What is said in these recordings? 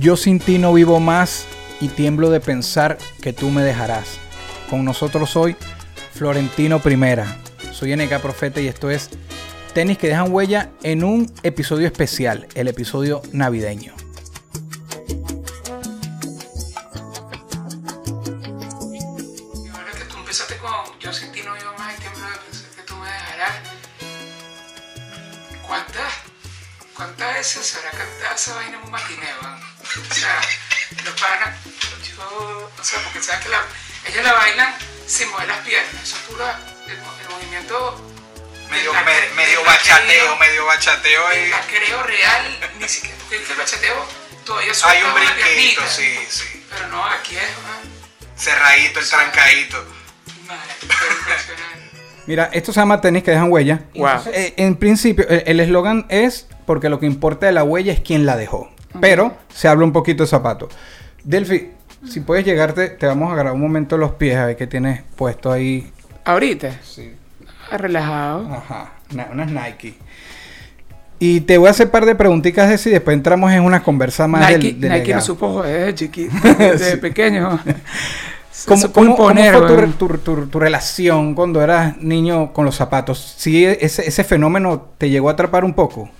Yo sin ti no vivo más y tiemblo de pensar que tú me dejarás. Con nosotros hoy, Florentino Primera. Soy NK Profeta y esto es Tenis que dejan huella en un episodio especial, el episodio navideño. Porque sabes que la, ellos la bailan sin mover las piernas, eso es puro el, mo- el movimiento Medio, me- medio bachateo, medio bachateo y lacreo real, ni siquiera, porque el bachateo todavía hay suelta un brinquito, sí, sí. Pero no, aquí es una... Cerradito, el trancadito. Madre, fue impresionante. Mira, esto se llama tenis que dejan huella. Wow. Entonces, eh, en principio, el el eslogan es porque lo que importa de la huella es quién la dejó. Pero se habla un poquito de zapato. Delphi, si puedes llegarte, te vamos a agarrar un momento los pies a ver qué tienes puesto ahí. Ahorita, Sí. relajado. Ajá, na- unas Nike. Y te voy a hacer un par de preguntitas de si después entramos en una conversa más Nike, del, del Nike no legado. supo joder desde chiquito, desde Sí. pequeño. ¿Cómo, cómo- cómo imponer, fue tu, tu- tu- tu relación cuando eras niño con los zapatos? ¿Sí ese, ese fenómeno te llegó a atrapar un poco?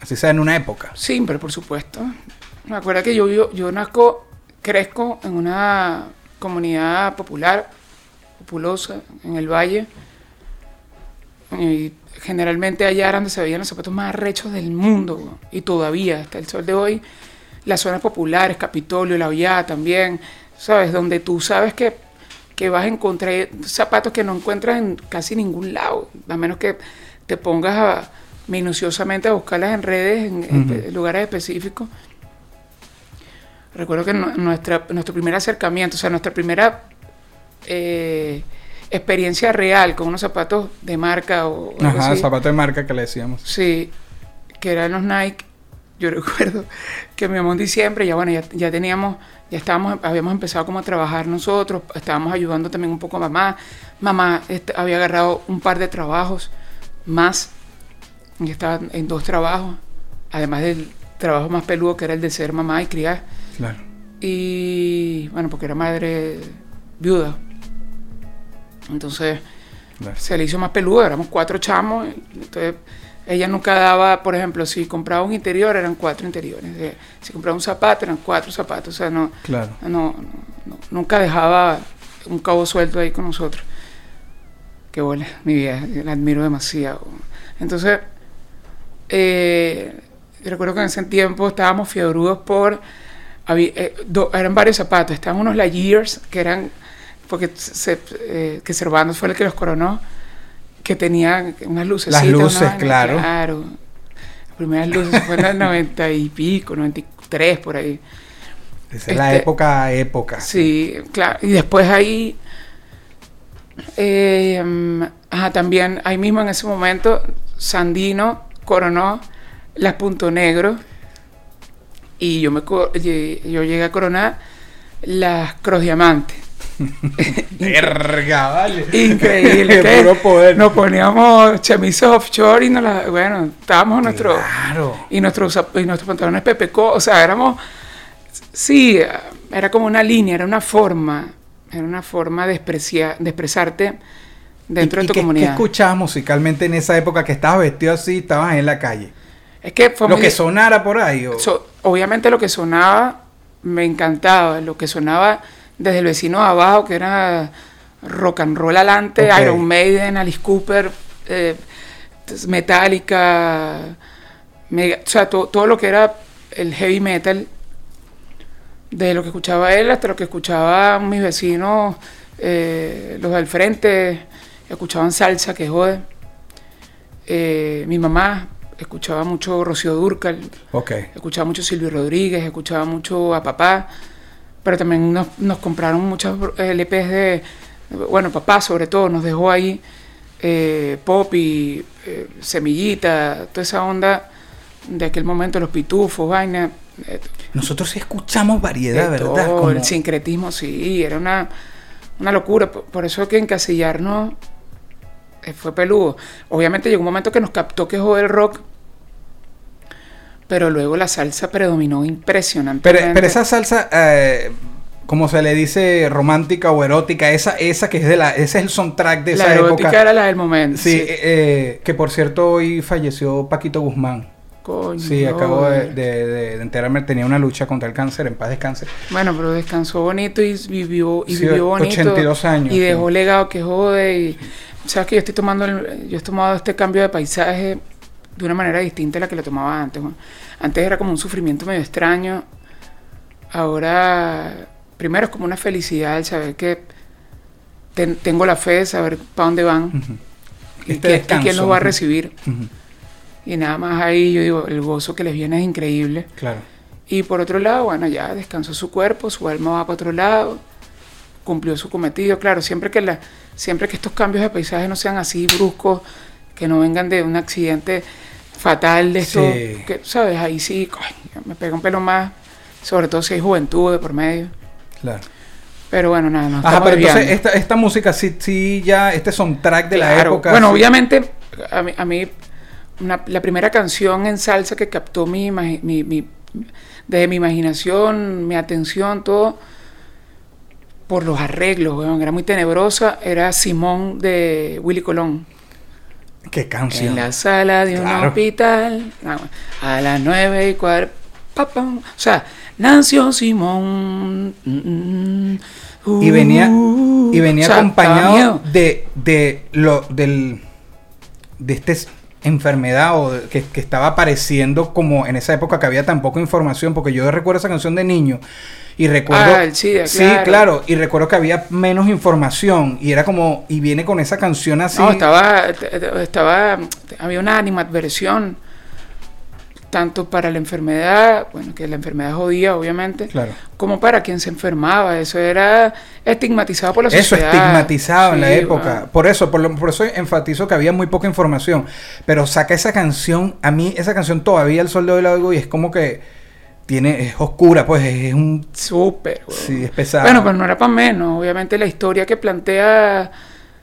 Así sea, en una época. Siempre, por supuesto. Me acuerdo que yo, vivo- yo nazco, crezco en una comunidad popular, populosa, en el valle. Y generalmente allá era donde se veían los zapatos más arrechos del mundo. Y todavía, hasta el sol de hoy, las zonas populares, Capitolio, La Hollada también, ¿sabes? Donde tú sabes que, que vas a encontrar zapatos que no encuentras en casi ningún lado, a menos que te pongas a- minuciosamente a buscarlas en redes, en lugares específicos. Recuerdo que nu- nuestra, nuestro primer acercamiento, o sea, nuestra primera eh, experiencia real con unos zapatos de marca o algo Ajá, así, zapato de marca que le decíamos. Sí, que eran los Nike. Yo recuerdo que mi mamá en diciembre, ya bueno, ya, ya teníamos, ya estábamos, habíamos empezado como a trabajar nosotros, estábamos ayudando también un poco a mamá. Mamá este, había agarrado un par de trabajos más, y estaba en dos trabajos, además del trabajo más peludo que era el de ser mamá y criar. Claro. Y bueno, porque era madre viuda. Entonces, claro. se le hizo más peludo, éramos cuatro chamos, entonces ella nunca daba, por ejemplo, si compraba un interior eran cuatro interiores, eh, si compraba un zapato eran cuatro zapatos, o sea, no, Claro. no, no- no- nunca dejaba un cabo suelto ahí con nosotros. Qué buena, mi vida, la admiro demasiado. Entonces, eh, recuerdo que en ese tiempo estábamos fiebrudos por, había- eh, do- eran varios zapatos, estaban unos La Years, que eran, porque se, eh, que Cervantes fue el que los coronó, que tenían unas luces. Las luces, claro. Claro. Las primeras luces fue en el 90 y pico, 93 por ahí. Esa es la Este- época, época. Sí, claro. Y después ahí, eh, ajá, también ahí mismo en ese momento, Sandino coronó las Punto Negro y yo, me, yo llegué a coronar las Cross Diamante. Verga, vale. Increíble. Puro poder. Nos poníamos chamisas offshore y nos la, bueno, estábamos en nuestro Claro. y nuestros y nuestros pantalones pepeco, o sea, éramos sí, era como una línea, era una forma, era una forma de expresia- de expresarte dentro ¿Y- de y tu qué- comunidad. ¿Qué escuchabas musicalmente en esa época que estabas vestido así, estabas en la calle? es que fue Lo muy- que sonara por ahí. o- so- obviamente lo que sonaba me encantaba, lo que sonaba desde el vecino de abajo que era rock and roll alante. Iron Maiden, Alice Cooper, eh, Metallica, Mega- o sea, to- todo lo que era el heavy metal, de lo que escuchaba él hasta lo que escuchaban mis vecinos, eh, los del frente, escuchaban salsa, que jode. Eh, mi mamá escuchaba mucho Rocío Durcal, Ok. escuchaba mucho Silvio Rodríguez, escuchaba mucho a papá, pero también nos, nos compraron muchos LPs de, bueno, papá sobre todo, nos dejó ahí eh, pop y eh, semillita, toda esa onda de aquel momento, los pitufos, vaina, eh, Nosotros sí escuchamos variedad, ¿verdad? todo, Como- el sincretismo, sí, era una, una locura. Por, por eso que encasillarnos eh, fue peludo. Obviamente llegó un momento que nos captó que jode el rock, pero luego la salsa predominó impresionante. Pero, pero esa salsa, eh, como se le dice, romántica o erótica, esa, esa que es de la, ese es el soundtrack de la esa erótica época. era la del momento. Sí, Sí, eh, eh, que por cierto hoy falleció Paquito Guzmán. Coño, Sí, acabo de, brother. de- de- de enterarme, tenía una lucha contra el cáncer, en paz descanse. Bueno, pero descansó bonito y vivió, y Sí, vivió bonito. 82 años, Y dejó sí. legado que jode. Y, Sabes que yo estoy tomando, el- yo he tomado este cambio de paisaje de una manera distinta a la que lo tomaba antes. ¿no? Antes era como un sufrimiento medio extraño. Ahora, primero es como una felicidad el saber que ten- tengo la fe de saber para dónde van y, Este quién- y descanso, quién los va a recibir. Y nada más ahí yo digo, el gozo que les viene es increíble. Claro. Y por otro lado, bueno, ya descansó su cuerpo, su alma va para otro lado, cumplió su cometido. Claro, siempre que, la, siempre que estos cambios de paisaje no sean así bruscos, que no vengan de un accidente fatal de esto, Sí. que, ¿sabes? Ahí sí, coño, me pega un pelo más, sobre todo si hay juventud de por medio. Claro. Pero bueno, nada, no Ajá, pero entonces esta, esta música sí, sí ya, este soundtrack de la época. Bueno, sí. obviamente, a mí, a mí una- la primera canción en salsa que captó mi, mi, mi- desde mi imaginación, mi atención, todo, por los arreglos, weón, era muy tenebrosa, era Simón de Willy Colón. Qué canción. En la sala de un hospital, a las nueve y cuarto, o sea, nació Simón. mm, Y venía, y uh, venía o sea, daba acompañado de, de lo del de esta enfermedad o de- que, que estaba apareciendo como en esa época que había tan poca información, porque yo recuerdo esa canción de niño y recuerdo Ah, el SIDA, sí, claro. claro, y recuerdo que había menos información y era como y viene con esa canción así. No, estaba, estaba, había una animadversión tanto para la enfermedad, bueno, que la enfermedad jodía, obviamente, Claro. como para quien se enfermaba. Eso era estigmatizado por la Eso sociedad. estigmatizado en la época. Por eso, por, lo- por eso enfatizo que había muy poca información. Pero saca esa canción, a mí esa canción todavía el sol de hoy la oigo y es como que tiene, es oscura, pues es un Súper. sí, es pesada. Bueno, pero no era para menos. Obviamente la historia que plantea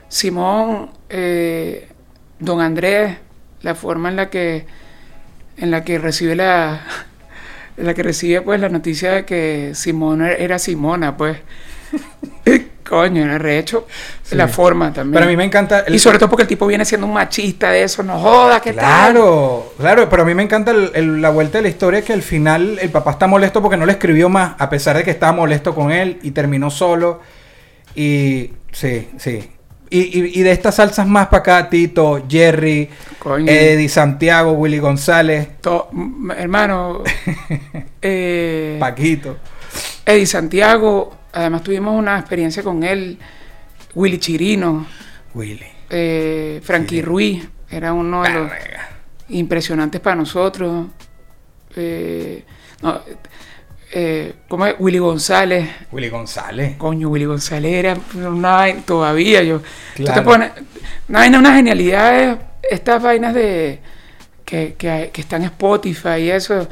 Simón, eh, don Andrés, la forma en la que en la que recibe la en la que recibe pues la noticia de que Simón era- era Simona, pues coño, era rehecho Sí. la forma también. Pero a mí me encanta el- y sobre todo porque el tipo viene siendo un machista de eso, no joda, ¿qué tal? Claro, claro, pero a mí me encanta el- el- la vuelta de la historia que al final el papá está molesto porque no le escribió más, a pesar de que estaba molesto con él y terminó solo. Y sí, sí. Y, y- y de estas salsas más para acá, Tito, Jerry, Coño. Eddie Santiago, Willy González, To- hermano, eh, Paquito. Eddie Santiago, además tuvimos una experiencia con él, Willy Chirino, Willy. eh, Frankie Ruiz, era uno de los impresionantes para nosotros. Eh, no, eh, ¿cómo es? Willy González, Willy González. coño, Willy González era una vaina, todavía yo. Claro. te pones, una vaina, unas genialidades, estas vainas de que, que están en Spotify y eso,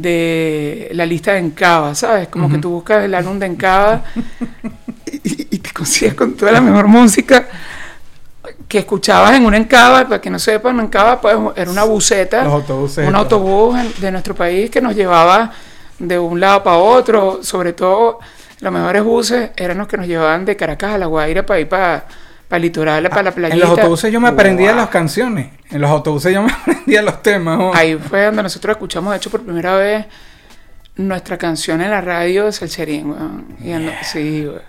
de la lista de Encaba, ¿sabes? Como que Ujú. tú buscas el álbum de Encaba y, y te consigues con toda la mejor música que escuchabas en un Encaba, para que no sepan, un Encaba pues, era una autobuses. un autobús de nuestro país que nos llevaba de un lado para otro, sobre todo los mejores buses eran los que nos llevaban de Caracas a La Guaira para ir para, para el litoral, para la playita. En los autobuses yo me aprendía las canciones. En los autobuses yo me aprendía los temas. oh. Ahí fue donde nosotros escuchamos, de hecho, por primera vez nuestra canción en la radio de Salcherín, weón. Sí, weón.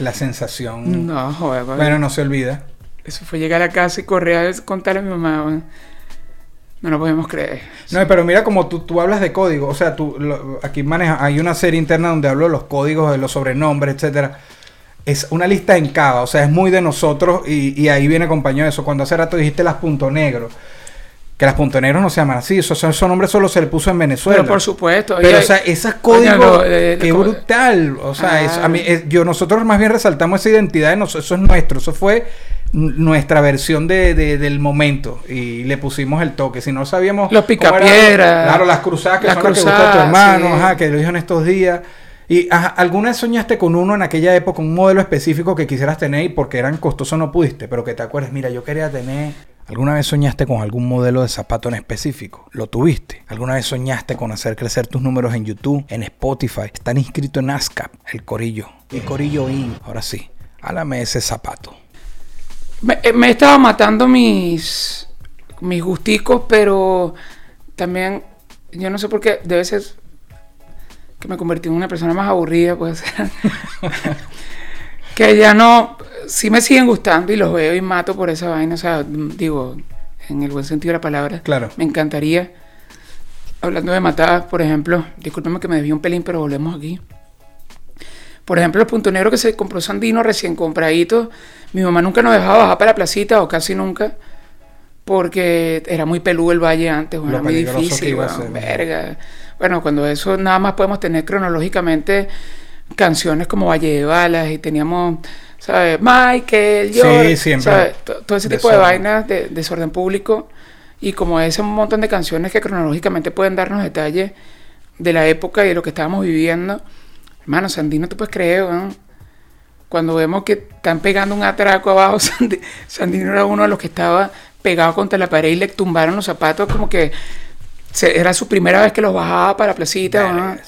La sensación. No, joder, weón. Bueno, no se olvida. Eso fue llegar a casa y correr a contarle a mi mamá, weón. No lo podemos creer. No, pero mira como tú, tú hablas de código, o sea, tú lo- aquí maneja, hay una serie interna donde hablo de los códigos, de los sobrenombres, etcétera. Es una lista en cada, o sea, es muy de nosotros y, y ahí viene acompañado eso. Cuando hace rato dijiste las punto negro, Que las punto negros no se llaman así. Eso, eso, ese nombre solo se le puso en Venezuela. Pero por supuesto. Pero, o sea, ese Coño, código, lo- eh, qué brutal. O sea, Ah. eso- a mí, es- yo, nosotros más bien resaltamos esa identidad. Eso es nuestro. Eso fue nuestra versión de, de- del momento. Y le pusimos el toque. Si no sabíamos. Los picapiedras. Claro, las cruzadas que Las son las que gusta tu cruzadas, hermano. sí. Ajá, que lo dijo en estos días. Y ¿alguna vez soñaste con uno en aquella época, un modelo específico que quisieras tener y porque eran costosos no pudiste? Pero que te acuerdes, mira, yo quería tener. ¿Alguna vez soñaste con algún modelo de zapato en específico? ¿Lo tuviste? ¿Alguna vez soñaste con hacer crecer tus números en YouTube, en Spotify? Están inscritos en ASCAP, el Corillo. El Corillo IN. Ahora sí, háblame ese zapato. Me, eh, me estaba matando mis, mis gusticos, pero también, yo no sé por qué, debe ser que me convertí en una persona más aburrida, puede ser. que ya no, sí me siguen gustando y los veo y mato por esa vaina, o sea, digo, en el buen sentido de la palabra. Claro. Me encantaría. Hablando de matar, por ejemplo, discúlpeme que me desvío un pelín, pero volvemos aquí. Por ejemplo, los punto negro que se compró Sandino recién compradito. Mi mamá nunca nos dejaba bajar para la placita, o casi nunca, porque era muy peludo el valle antes, bueno, Lo era muy difícil, ser. verga. Bueno, cuando eso nada más podemos tener cronológicamente canciones como Valle de Balas y teníamos, ¿sabes? Michael, Sí, George, siempre. Todo ese tipo de vainas de desorden público y como ese montón de canciones que cronológicamente pueden darnos detalles de la época y de lo que estábamos viviendo. Hermano, Sandino, tú puedes creer, weón? Cuando vemos que están pegando un atraco abajo, Sandi- Sandino era uno de los que estaba pegado contra la pared y le tumbaron los zapatos como que se- era su primera vez que los bajaba para la placita.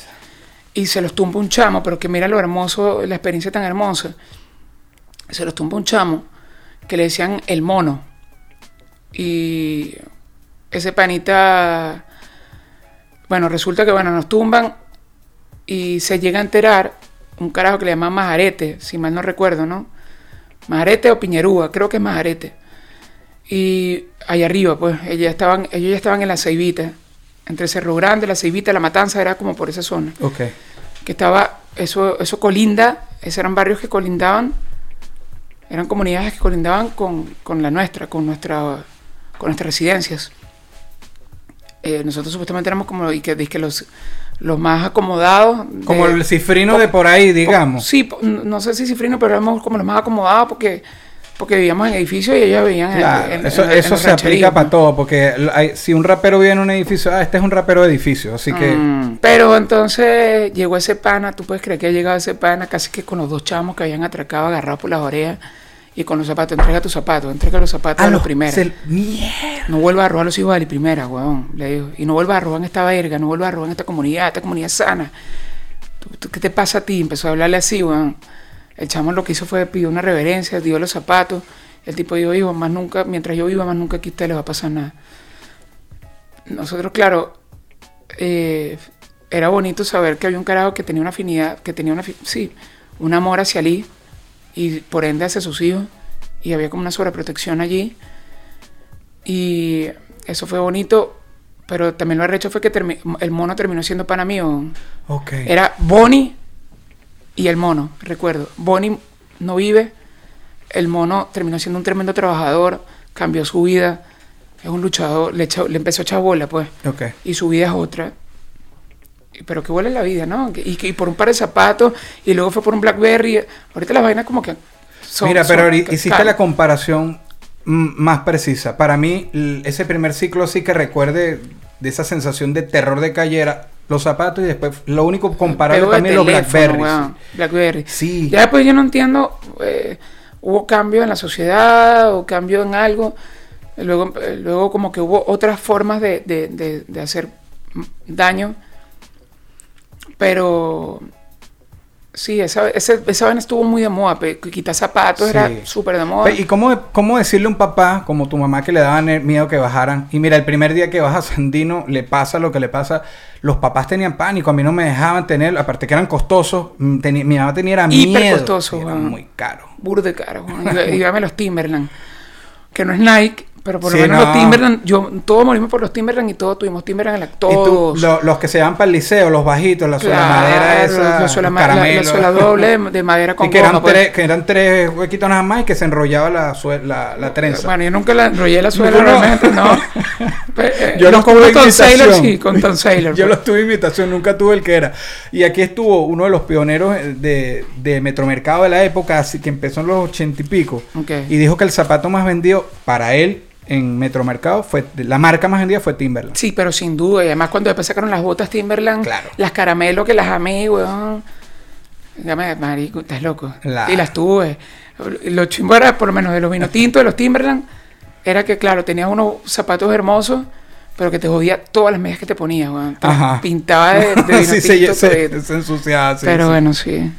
Y se los tumba un chamo, pero que mira lo hermoso, la experiencia tan hermosa. Se los tumba un chamo que le decían el mono. Y ese panita, bueno, resulta que bueno, nos tumban y se llega a enterar un carajo que le llaman Majarete, si mal no recuerdo, ¿no? Majarete o Piñerúa, creo que es Majarete. Y allá arriba, pues, ellos ya estaban, ellos ya estaban en la Ceibita, entre Cerro Grande, la Ceibita, la Matanza, era como por esa zona Ok. que estaba, eso, eso colinda, esos eran barrios que colindaban, eran comunidades que colindaban con, con la nuestra, con nuestra, con nuestras residencias. Eh, nosotros supuestamente éramos como y que, que los, los más acomodados. de- Como el cifrino de por ahí, digamos. Sí, po- no sé si cifrino, pero éramos como los más acomodados porque, porque vivíamos en edificios y ellos vivían en- Claro, en, eso, en- eso se aplica para todo, porque hay- si un rapero vive en un edificio, ah, este es un rapero de edificio, así que... Mm, pero entonces llegó ese pana, tú puedes creer que ha llegado ese pana casi que con los dos chamos que habían atracado, agarrados por las orejas y con los zapatos, entrega tus zapatos, entrega los zapatos a los primeros. mierda. No vuelvas a robar a los hijos de la primera, weón, le digo. Y no vuelvas a robar en esta verga, no vuelvas a robar en esta comunidad, esta comunidad sana. ¿Tú- tú- ¿Qué te pasa a ti? Empezó a hablarle así, weón. El chamo lo que hizo fue pidió una reverencia, dio los zapatos. El tipo dijo, hijo, más nunca, mientras yo viva, más nunca aquí a usted le va a pasar nada. Nosotros, claro, eh, era bonito saber que había un carajo que tenía una afinidad, que tenía una, sí, un amor hacia Ali y por ende hacia sus hijos. Y había como una sobreprotección allí. Y eso fue bonito, pero también lo arrecho fue que el mono terminó siendo pana mío. Ok. Era Bonnie y el mono, recuerdo. Bonnie no vive, el mono terminó siendo un tremendo trabajador, cambió su vida, es un luchador, le, le empezó a echar bola, pues, Ok. y su vida es otra. Pero que huele la vida, ¿no? Y, y por un par de zapatos, y luego fue por un Blackberry. Ahorita las vainas como que son... Mira, pero son- hiciste claro. la comparación más precisa. Para mí, ese primer ciclo sí que recuerde de esa sensación de terror de calle era los zapatos y después lo único comparable también los Blackberry. Blackberry. Sí. Ya después yo no entiendo, eh, hubo cambio en la sociedad o cambio en algo. Luego, eh, luego como que hubo otras formas de, de- de- de hacer daño. Pero sí, esa, ese- esa vaina estuvo muy de moda. Quitar zapatos Sí. era súper de moda. ¿Y cómo, cómo decirle a un papá como tu mamá que le daban el miedo que bajaran? Y mira, el primer día que baja Sandino le pasa lo que le pasa. Los papás tenían pánico, a mí no me dejaban tener, aparte que eran costosos. mm, mi mamá tenía era Hiper miedo. costoso, era muy caro. Burde caro. Y, y dame los Timberland. Que no es Nike, Pero por Sí, lo menos no. los Timberland, yo, todos morimos por los Timberland y todos tuvimos Timberland en la, tú, todos. lo- los que se van para el liceo, los bajitos, la suela Claro, madera esa, la suela, ma- la- suela doble de, de madera con y que eran, goma, pues. tres, que eran tres huequitos nada más y que se enrollaba la, sue- la, la trenza. Bueno, yo nunca la enrollé la suela No, realmente, no. Pe- eh, Yo los tuve con. Sailor, sí, con Tom Sailor. Yo pues. los tuve imitación, nunca tuve el que era. Y aquí estuvo uno de los pioneros de, de Metromercado de la época, así que empezó en los ochenta y pico. Ok. Y dijo que el zapato más vendido para él en Metromercado fue, la marca más vendida fue Timberland. Sí, pero sin duda. Y además cuando después sacaron las botas Timberland, Claro. las caramelo que las amé, weón. Dígame, marico, estás loco. La- Y las tuve. Lo chimbo era, por lo menos de los vino tintos de los Timberland, era que, claro, tenías unos zapatos hermosos, pero que te jodía todas las medias que te ponías, weón. Ajá. Pintaba de, de vino sí, se, tinto se, todito. se ensuciaba. sí, Pero sí. bueno, sí.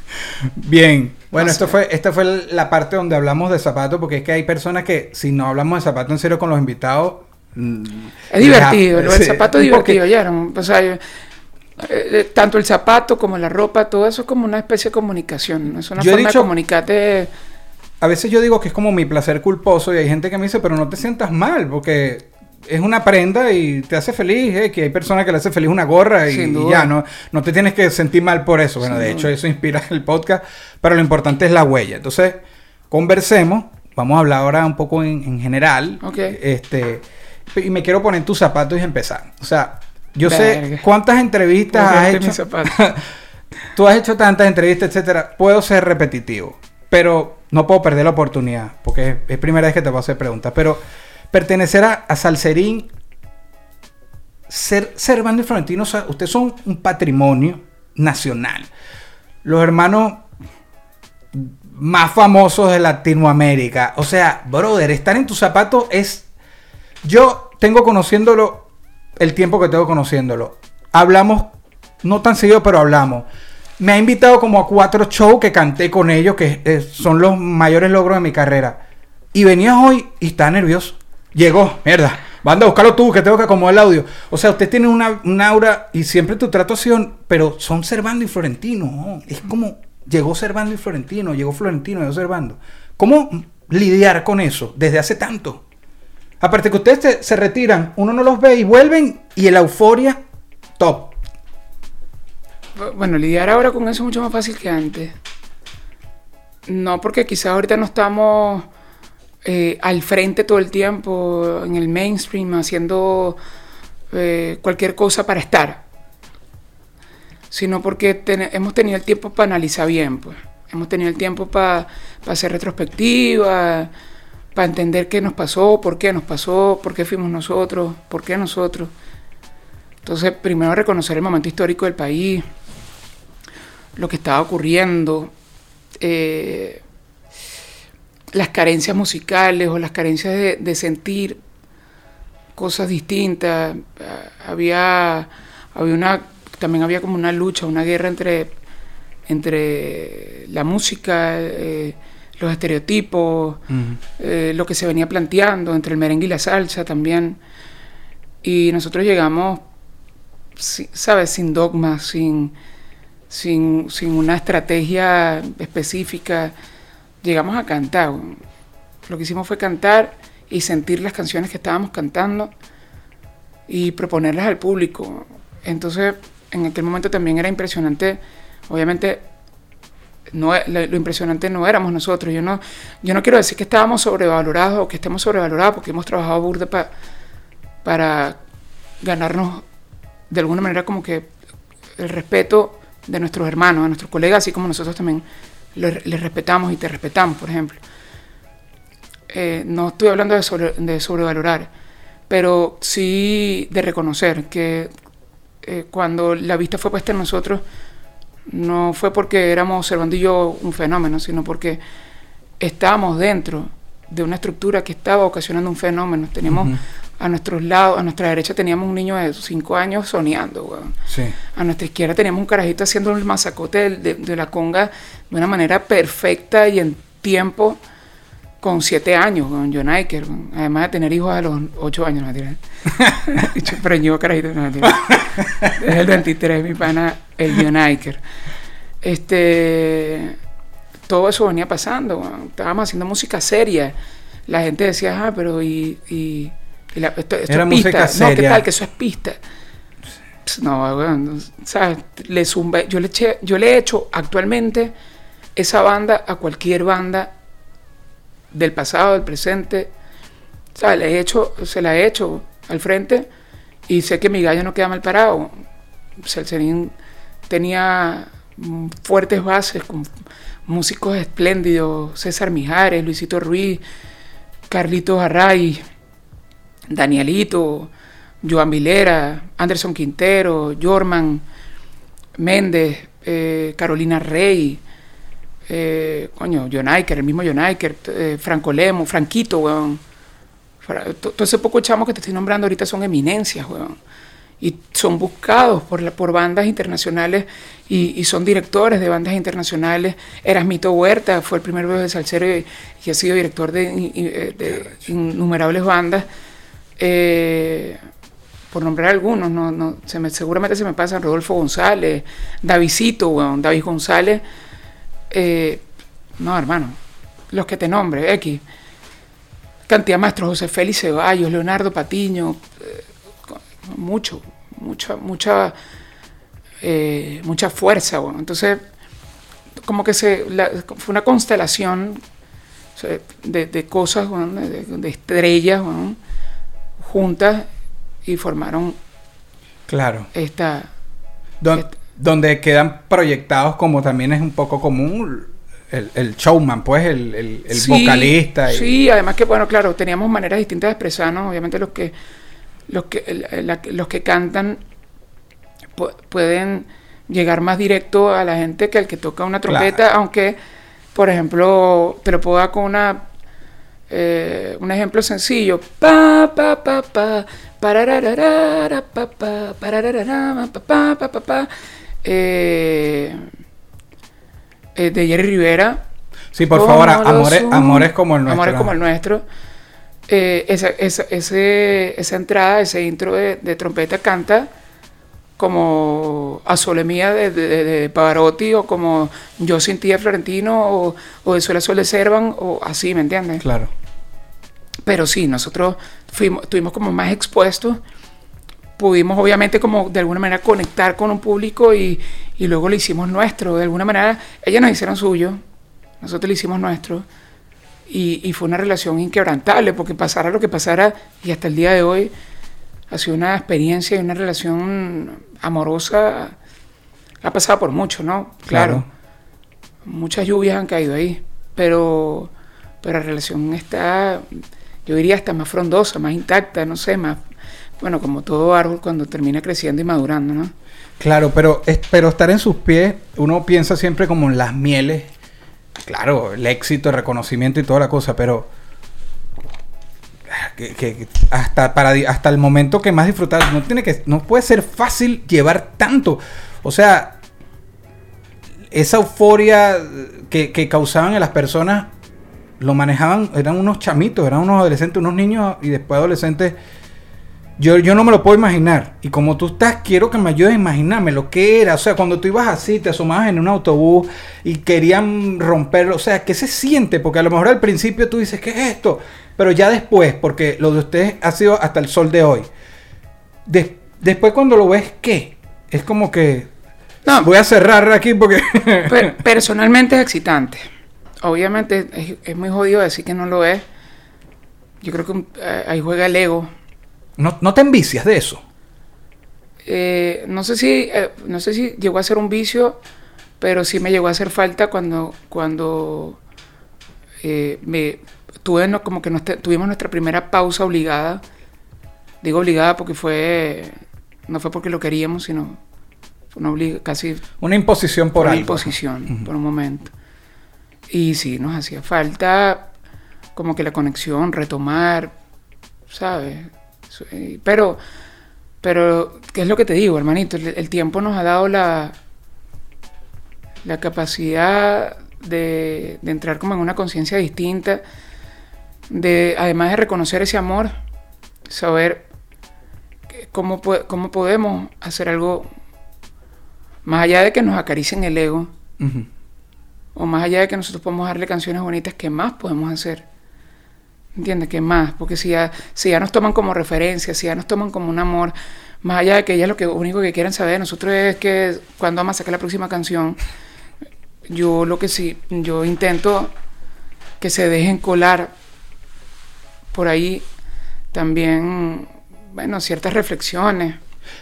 Bien. Bueno, No esto fue, esta fue la parte donde hablamos de zapatos, porque es que hay personas que si no hablamos de zapatos en serio con los invitados... mm, Es divertido, sí, zapato es divertido, ya. O sea, eh, eh, tanto el zapato como la ropa, todo eso es como una especie de comunicación. ¿no? Es una Yo forma dicho- de comunicarte. A veces yo digo que es como mi placer culposo y hay gente que me dice, pero no te sientas mal, porque es una prenda y te hace feliz, ¿eh? que hay personas que le hace feliz una gorra y, ya, no, no te tienes que sentir mal por eso. Bueno, Sin de duda. hecho eso inspira el podcast, pero lo importante es la huella. Entonces, conversemos, vamos a hablar ahora un poco en, en general. Ok. Este, y me quiero poner tus zapatos y empezar. O sea, yo sé cuántas entrevistas has hecho. Tú has hecho tantas entrevistas, etcétera. Puedo ser repetitivo, pero no puedo perder la oportunidad, porque es, es primera vez que te voy a hacer preguntas. Pero pertenecer a, a Salserín, ser, ser Florentino, o sea, ustedes son un patrimonio nacional. Los hermanos más famosos de Latinoamérica. O sea, brother, estar en tus zapatos es. Yo tengo conociéndolo el tiempo que tengo conociéndolo. Hablamos, no tan seguido, pero hablamos. Me ha invitado como a cuatro shows que canté con ellos, que eh, son los mayores logros de mi carrera. Y venías hoy y está nervioso. Llegó, mierda. Banda, buscarlo tú, que tengo que acomodar el audio. O sea, usted tiene una, un aura y siempre tu trato ha sido, pero son Servando y Florentino. ¿no? Es como, llegó Servando y Florentino, llegó Florentino, llegó Servando. ¿Cómo lidiar con eso desde hace tanto? Aparte que ustedes se, se retiran, uno no los ve y vuelven y la euforia, top. Bueno, lidiar ahora con eso es mucho más fácil que antes. No, porque quizás ahorita no estamos eh, al frente todo el tiempo, en el mainstream, haciendo eh, cualquier cosa para estar. Sino porque hemos tenido el tiempo para analizar bien, pues. Hemos tenido el tiempo para hacer retrospectiva, para entender qué nos pasó, por qué nos pasó, por qué fuimos nosotros, por qué nosotros. Entonces, primero reconocer el momento histórico del país, lo que estaba ocurriendo, eh, las carencias musicales o las carencias de, de sentir cosas distintas. Ah, Había, había una, también había como una lucha, una guerra entre, entre la música, eh, los estereotipos, eh, lo que se venía planteando entre el merengue y la salsa también. Y nosotros llegamos, ¿sabes? Sin dogmas, sin, sin, sin una estrategia específica. Llegamos a cantar. Lo que hicimos fue cantar y sentir las canciones que estábamos cantando y proponerlas al público. Entonces, en aquel momento también era impresionante, obviamente, no, e- lo, lo impresionante no éramos nosotros. Yo no, yo no quiero decir que estábamos sobrevalorados o que estemos sobrevalorados porque hemos trabajado burda pa- para ganarnos de alguna manera como que el respeto de nuestros hermanos, de nuestros colegas, así como nosotros también le- les respetamos y te respetamos, por ejemplo. Eh, no estoy hablando de, sobre- sobrevalorar, pero sí de reconocer que eh, cuando la vista fue puesta en nosotros, no fue porque éramos Servando y yo un fenómeno, sino porque estábamos dentro de una estructura que estaba ocasionando un fenómeno. Teníamos Ujú. A nuestros lados, a nuestra derecha teníamos un niño de 5 años soñando, weón. Sí. A nuestra izquierda teníamos un carajito haciendo el masacote de, de- de la conga de una manera perfecta y en tiempo con 7 años, con John Iker, weón. además de tener hijos a los 8 años, no. Dicho, Pero yo carajito, no mentira. Es el 23, mi pana, el John Iker. Este, todo eso venía pasando, estábamos haciendo música seria, la gente decía, ah, pero y, y, y la- esto, esto Era es pista. música No, ¿qué tal? Que eso es pista. No, weón, no, ¿sabes? Le zumba- yo le eché, yo le he hecho actualmente esa banda a cualquier banda del pasado, del presente. ¿Sabes? Le he hecho, se la he hecho al frente y sé que mi gallo no queda mal parado. Celcerín tenía fuertes bases con músicos espléndidos, César Mijares, Luisito Ruiz, Carlitos Array, Danielito, Joan Vilera, Anderson Quintero, Jorman, Méndez, eh, Carolina Rey, eh, coño, John Iker, el mismo John Iker, eh, Franco Lemo, Franquito, weón. Todo ese poco chamos que te estoy nombrando ahorita son eminencias, weón. Y son buscados por, la- por bandas internacionales y, y son directores de bandas internacionales. Erasmito Huerta fue el primer bebé de salsero y, y ha sido director de, eh, de innumerables bandas. Eh, por nombrar algunos, no, no, me, seguramente se me pasan Rodolfo González, Davidito, weón, David González. Eh, no, hermano, los que te nombre, X. Cantidad José Félix Ceballos, Leonardo Patiño, eh, mucho, mucha, mucha, mucha fuerza, bueno. Entonces, como que se, fue una constelación de, de cosas, de, de estrellas, bueno, juntas y formaron Claro. esta, Don- donde quedan proyectados como también es un poco común el, el showman, pues el, el- el Sí, vocalista. y- Sí, además que, bueno, claro, teníamos maneras distintas de expresarnos. Obviamente los que, los que, la- los que cantan pu- pueden llegar más directo a la gente que el que toca una trompeta, Claro. aunque, por ejemplo, te lo puedo dar con una eh, un ejemplo sencillo. Pa, pa, pa, pa, parararara, pa, pa, parararara, pa, pa, pa, pa, pa. Eh, eh, de Jerry Rivera. Sí, por favor, amores, amores como el nuestro. Amores como el nuestro. Eh, esa, esa, ese- esa entrada, ese intro de, de trompeta canta como a de, de- de Pavarotti o como Yo sin ti de Florentino o, o de Suela Sol de Servan o así, ¿me entiendes? Claro. Pero sí, nosotros fuimos, estuvimos como más expuestos. Pudimos obviamente como de alguna manera conectar con un público y, y luego lo hicimos nuestro. De alguna manera, ellas nos hicieron suyo, nosotros lo hicimos nuestro. Y, y fue una relación inquebrantable porque pasara lo que pasara y hasta el día de hoy ha sido una experiencia y una relación amorosa. Ha pasado por mucho, ¿no? Claro. Muchas lluvias han caído ahí, pero, pero la relación está, yo diría, hasta más frondosa, más intacta, no sé, más, bueno, como todo árbol cuando termina creciendo y madurando, ¿no? Claro, pero, pero estar en sus pies, uno piensa siempre como en las mieles. Claro, el éxito, el reconocimiento y toda la cosa, pero que, que hasta para hasta el momento que más disfrutar no tiene que no puede ser fácil llevar tanto. O sea, esa euforia que, que causaban en las personas lo manejaban, eran unos chamitos, eran unos adolescentes, unos niños y después adolescentes. Yo, yo no me lo puedo imaginar. Y como tú estás, quiero que me ayudes a imaginarme lo que era. O sea, cuando tú ibas así, te asomabas en un autobús y querían romperlo. O sea, ¿qué se siente? Porque a lo mejor al principio tú dices, ¿qué es esto? Pero ya después, porque lo de ustedes ha sido hasta el sol de hoy. Des- después cuando lo ves, ¿qué? Es como que... No. Voy a cerrar aquí porque... Per- personalmente es excitante. Obviamente es, es muy jodido decir que no lo es. Yo creo que eh, ahí juega el ego. no, no te envicias de eso. Eh, no sé si eh, no sé si llegó a ser un vicio, pero sí me llegó a hacer falta cuando cuando me tuve no- como que nos tuvimos nuestra primera pausa obligada. Digo obligada porque fue no fue porque lo queríamos, sino una casi Una imposición por una algo. imposición por un momento. Y sí, nos hacía falta como que la conexión, retomar, ¿sabes? Eh, Pero, pero, ¿qué es lo que te digo, hermanito? El, tiempo nos ha dado la, la capacidad de, entrar como en una conciencia distinta, de, además de reconocer ese amor, saber cómo, cómo podemos hacer algo más allá de que nos acaricien el ego. O más allá de que nosotros podemos darle canciones bonitas, ¿qué más podemos hacer? ¿Entiendes? ¿Qué más? Porque si ya, si ya nos toman como referencia, si ya nos toman como un amor, más allá de que ellas lo que único que quieren saber de nosotros es que cuando vamos a sacar la próxima canción, yo lo que sí, yo intento que se dejen colar por ahí también, bueno, ciertas reflexiones.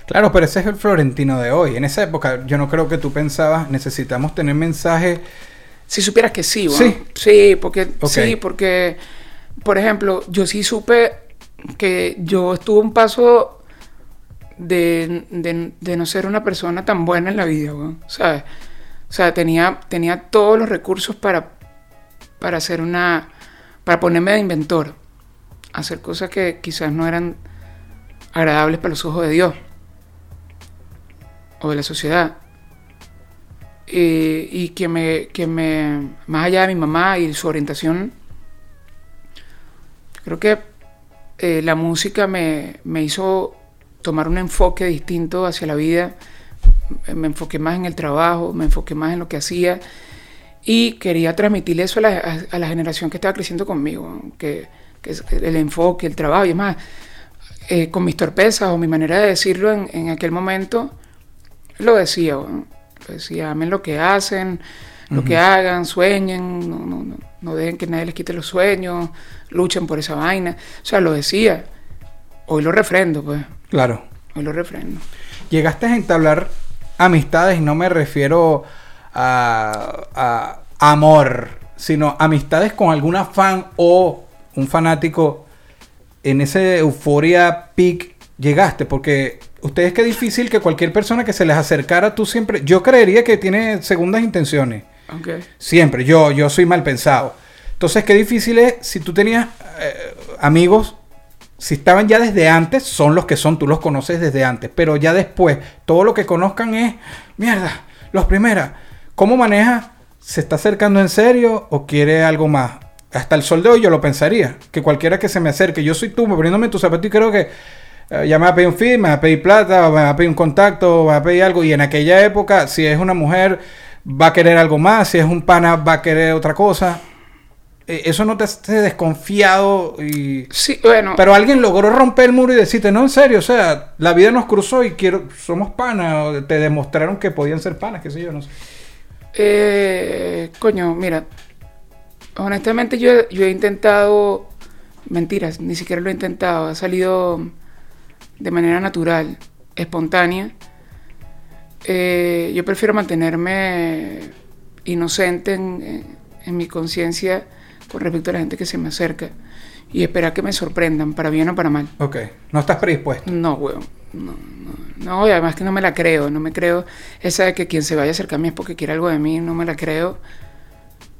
Claro, pero ese es el Florentino de hoy. En esa época yo no creo que tú pensabas, necesitamos tener mensajes... Si supieras que sí, bueno, Sí. sí, porque sí, porque por ejemplo, yo sí supe que yo estuve un paso de, de- de no ser una persona tan buena en la vida, weón, ¿sabes? O sea, tenía, tenía todos los recursos para, para hacer una. para ponerme de inventor, hacer cosas que quizás no eran agradables para los ojos de Dios o de la sociedad. Eh, y que me, que me, más allá de mi mamá y su orientación, creo que eh, la música me, me hizo tomar un enfoque distinto hacia la vida. Me enfoqué más en el trabajo, me enfoqué más en lo que hacía y quería transmitirle eso a la, a- la generación que estaba creciendo conmigo, que, que el enfoque, el trabajo y demás. Eh, con mis torpezas o mi manera de decirlo en, en aquel momento, lo decía, weón. Lo decía, amen lo que hacen, lo que hagan, sueñen, no, no, no, no dejen que nadie les quite los sueños, luchen por esa vaina. O sea, lo decía. Hoy lo refrendo, pues. Claro. Hoy lo refrendo. Llegaste a entablar amistades y no me refiero a, a amor, sino amistades con alguna fan o un fanático en ese euforia peak llegaste, porque ustedes qué difícil que cualquier persona que se les acercara tú siempre, yo creería que tiene segundas intenciones, Ok. siempre, yo, yo soy mal pensado. Entonces, qué difícil es si tú tenías eh, amigos, si estaban ya desde antes, son los que son, tú los conoces desde antes, pero ya después, todo lo que conozcan es, mierda, los primeras. ¿Cómo maneja? ¿Se está acercando en serio o quiere algo más? Hasta el sol de hoy yo lo pensaría, que cualquiera que se me acerque, yo soy tú, poniéndome en tu zapato y creo que ya me va a pedir un feed, me va a pedir plata, o me va a pedir un contacto, o me va a pedir algo. Y en aquella época, si es una mujer, va a querer algo más, si es un pana, va a querer otra cosa. Eh, Eso no te hace desconfiado y... Sí, bueno. Pero alguien logró romper el muro y decirte, no, en serio, o sea, la vida nos cruzó y quiero, somos panas, o te demostraron que podían ser panas, qué sé yo, no sé. Eh, coño, mira, honestamente yo, yo he intentado, mentiras, ni siquiera lo he intentado, ha salido de manera natural, espontánea. Eh, yo prefiero mantenerme inocente en, mi conciencia con respecto a la gente que se me acerca y esperar que me sorprendan, para bien o para mal. Ok, no estás predispuesto. No, weón. No, no, no, y además que no me la creo, no me creo. Esa de que quien se vaya a acercar a mí es porque quiere algo de mí, no me la creo.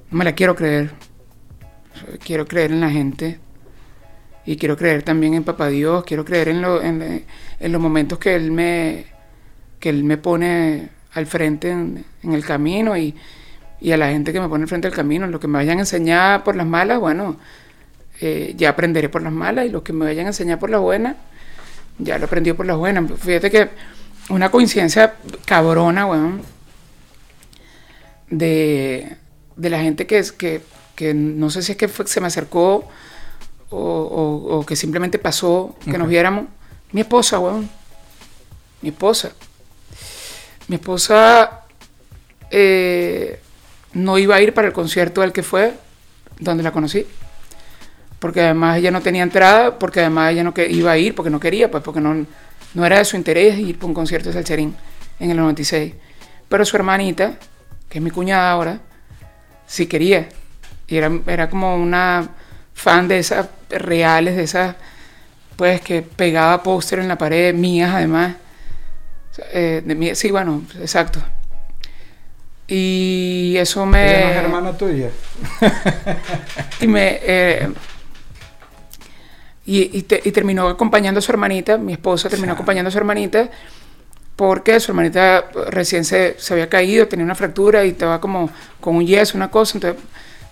No me la quiero creer. Quiero creer en la gente. Y quiero creer también en Papá Dios. Quiero creer en, lo- en, los momentos que Él me, que él me pone al frente en, en el camino y, y a la gente que me pone al frente del camino. Lo que me vayan a enseñar por las malas, bueno, eh, ya aprenderé por las malas. Y lo que me vayan a enseñar por las buenas, ya lo aprendí por las buenas. Fíjate que una coincidencia cabrona, weón, de, de la gente que, es, que, que no sé si es que fue- se me acercó o, o- o que simplemente pasó que nos viéramos. Mi esposa, weón. Mi esposa. Mi esposa eh, no iba a ir para el concierto al que fue, donde la conocí porque además ella no tenía entrada, porque además ella no que iba a ir, porque no quería, pues porque no, no era de su interés ir para un concierto de Salserín en el 96. Pero su hermanita, que es mi cuñada ahora, sí quería. Y era, era como una fan de esas reales, de esas, pues que pegaba póster en la pared, mías además. Eh, de mí- sí, bueno, exacto. Y eso me... Ella no es hermana tuya. Y me. eh, y, y te- y terminó acompañando a su hermanita, mi esposa terminó acompañando a su hermanita, porque su hermanita recién se, se había caído, tenía una fractura y estaba como con un yeso, una cosa, entonces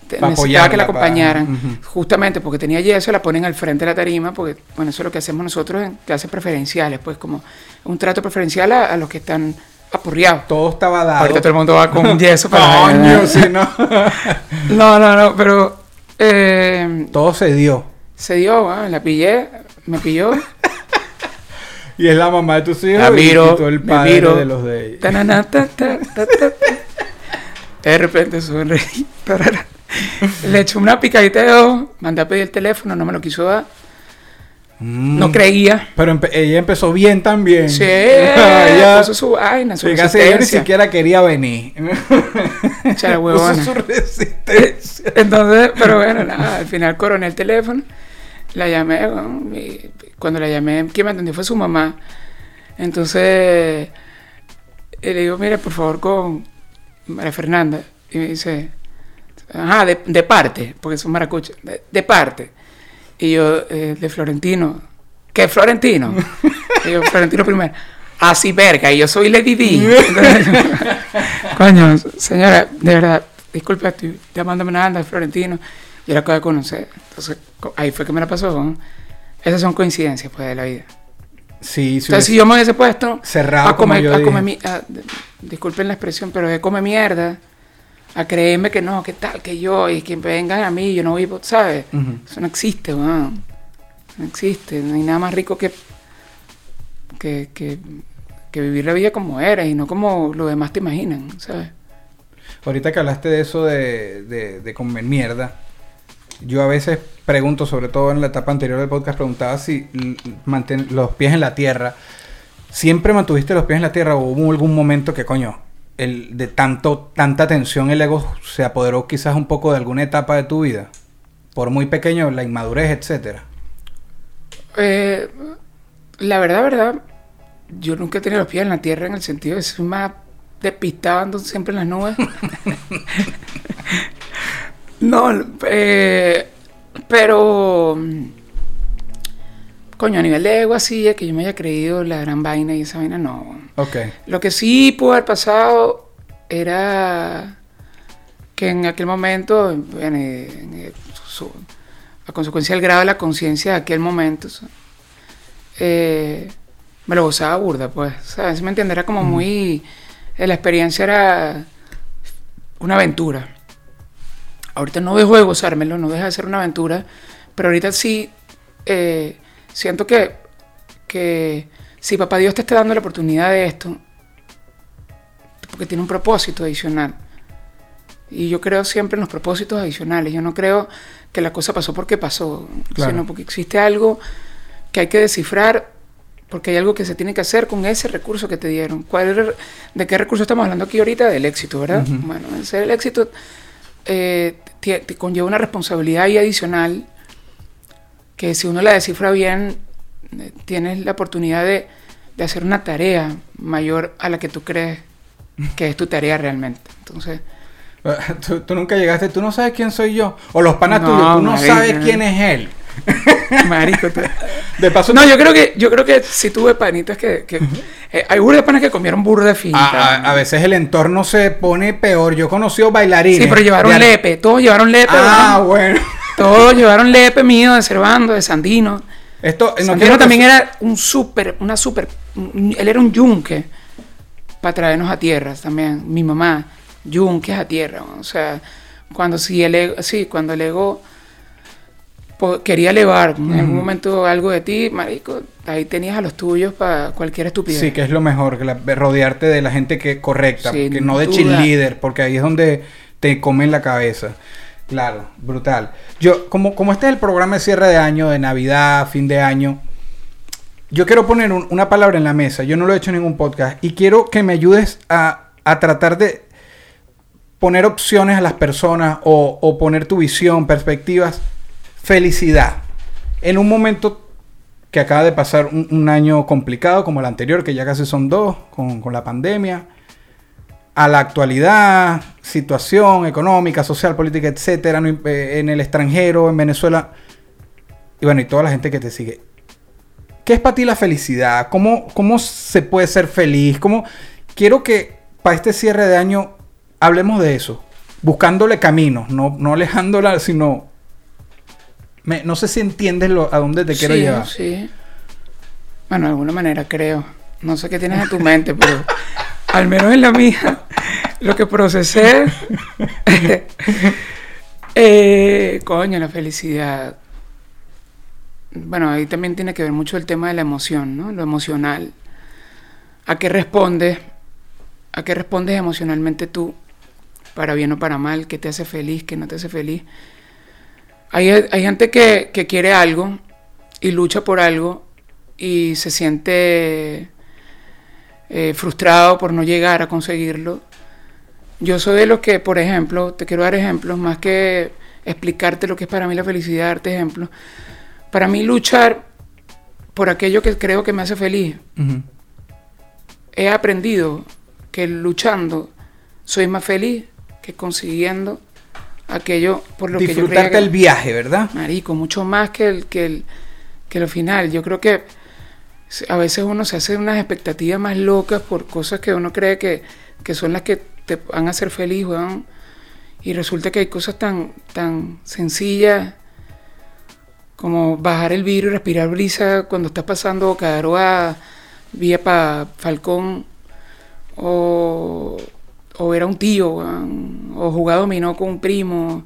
te- Pa' necesitaba que la apoyarla, pa- acompañaran. Justamente porque tenía yeso, la ponen al frente de la tarima, porque bueno, eso es lo que hacemos nosotros en clases preferenciales, pues como un trato preferencial a, a los que están apurriados. Todo estaba dado. Ahorita todo el mundo va con yeso para Coño, sí, no. No, no, no, pero... eh, Todo se dio. Se dio, ah, la pillé, me pilló. Y es la mamá de tus hijos La miro, y el me padre miro. de los de ella. Ta, ta, ta. De repente sonreí. Le eché una picadita de ojo, mandé a pedir el teléfono, no me lo quiso dar. Mm. No creía. Pero empe- ella empezó bien también. Sí, ella, puso su vaina, su casi ella ni resistencia. siquiera quería venir. Chara Puso huevona. su resistencia. Entonces, pero bueno, nada, al final coroné el teléfono, la llamé, bueno, y cuando la llamé, quien me atendió fue su mamá. Entonces, y le digo, mire, por favor, con María Fernanda. Y me dice, ajá, de, de parte, porque son maracuchos, de, de parte. Y yo, eh, de Florentino. ¿Qué Florentino? y yo, Florentino primero. Así, verga, y yo soy Lady D. Coño, señora, de verdad, disculpe, estoy llamándome nada, Florentino. Yo la acabo de conocer. Entonces, ahí fue que me la pasó. ¿no? Esas son coincidencias, pues, de la vida. Sí, sí. Entonces, si yo me hubiese puesto Cerrado, a como comer, yo a dije. comer mi- a- de- disculpen la expresión, pero de comer mierda, a creerme que no, que tal, que yo, y que vengan a mí, yo no vivo, ¿sabes? Eso no existe, weón. No existe. No hay nada más rico que, que, que, que vivir la vida como eres y no como los demás te imaginan, ¿sabes? Ahorita que hablaste de eso de, de, de comer mierda, yo a veces pregunto, sobre todo en la etapa anterior del podcast, preguntaba si mantén los pies en la tierra. ¿Siempre mantuviste los pies en la tierra o hubo algún momento que, coño, el, de tanto, tanta tensión el ego se apoderó quizás un poco de alguna etapa de tu vida? Por muy pequeño, la inmadurez, etcétera. Eh, la verdad, verdad, yo nunca he tenido los pies en la tierra en el sentido de ser más despistado, ando siempre en las nubes. no, eh, pero, coño, a nivel de ego así, es que yo me haya creído la gran vaina y esa vaina, no. Ok. Lo que sí pudo haber pasado era que en aquel momento, en, en- su- a consecuencia del grado de la conciencia de aquel momento, eh, me lo gozaba burda, pues, ¿sabes? ¿Sí ¿Me entiendes? Era como muy... eh, La experiencia era una aventura. Ahorita no dejo de gozármelo, no deja de ser una aventura, pero ahorita sí eh, siento que, que si papá Dios te está dando la oportunidad de esto, porque tiene un propósito adicional. Y yo creo siempre en los propósitos adicionales. Yo no creo que la cosa pasó porque pasó, Claro. sino porque existe algo que hay que descifrar, porque hay algo que se tiene que hacer con ese recurso que te dieron. ¿Cuál es el- ¿De qué recurso estamos hablando aquí ahorita? Del éxito, ¿verdad? Bueno, ese el éxito eh, te, te conlleva una responsabilidad ahí adicional que si uno la descifra bien, eh, tienes la oportunidad de, de hacer una tarea mayor a la que tú crees que es tu tarea realmente. Entonces, Tú, tú nunca llegaste, tú no sabes quién soy yo. O los panas No, tuyos, tú no sabes quién es él. marico, tú- De paso, No, yo creo que yo creo que si tuve panitas que, que eh, hay burro de panas que comieron burro de finta. A, a- a veces el entorno se pone peor. Yo he conocido bailarines. sí, pero llevaron lepe, todos llevaron lepe. Ah, bueno. Todos llevaron lepe mío de Cervando, de Sandino. Esto no Sandino que también era un súper, una súper, él era un yunque para traernos a tierra también. Mi mamá, yunques a tierra. O sea, cuando sí, el ego, sí, cuando el ego quería elevar en algún momento algo de ti, marico, ahí tenías a los tuyos para cualquier estupidez. Sí, que es lo mejor, que la- rodearte de la gente que correcta, Sin que no de duda. cheerleader, porque ahí es donde te comen la cabeza. Claro, brutal. Yo, como, como este es el programa de cierre de año, de Navidad, fin de año, yo quiero poner un- una palabra en la mesa. Yo no lo he hecho en ningún podcast y quiero que me ayudes a, a tratar de poner opciones a las personas o, o poner tu visión, perspectivas. Felicidad. En un momento que acaba de pasar un, un año complicado como el anterior, que ya casi son dos, con, con la pandemia, a la actualidad, situación económica, social, política, etcétera, eh, en el extranjero, en Venezuela, y bueno, y toda la gente que te sigue. ¿Qué es para ti la felicidad? ¿Cómo, cómo se puede ser feliz? ¿Cómo... Quiero que para este cierre de año hablemos de eso, buscándole caminos, no, no alejándola, sino... me- no sé si entiendes lo- a dónde te quiero sí, llevar. Sí. Bueno, de alguna manera creo. No sé qué tienes en tu mente, pero al menos en la mía, lo que procesé. eh, coño, la felicidad. bueno, ahí también tiene que ver mucho el tema de la emoción, ¿no? Lo emocional. ¿A qué respondes? ¿A qué respondes emocionalmente tú? Para bien o para mal, ¿qué te hace feliz, qué no te hace feliz? Hay, hay gente que, que quiere algo y lucha por algo y se siente eh, frustrado por no llegar a conseguirlo. Yo soy de los que, por ejemplo, te quiero dar ejemplos, más que explicarte lo que es para mí la felicidad, darte ejemplos. Para mí luchar por aquello que creo que me hace feliz. He aprendido que luchando soy más feliz que consiguiendo aquello por lo que yo creía Disfrutarte que... el viaje, ¿verdad? Marico, mucho más que el, que el, que lo final. Yo creo que a veces uno se hace unas expectativas más locas por cosas que uno cree que, que son las que te van a hacer feliz, weón. Y resulta que hay cosas tan, tan sencillas como bajar el vidrio respirar brisa cuando estás pasando Cadaroa vía para Falcón o, o ver a un tío weón, o jugar dominó con un primo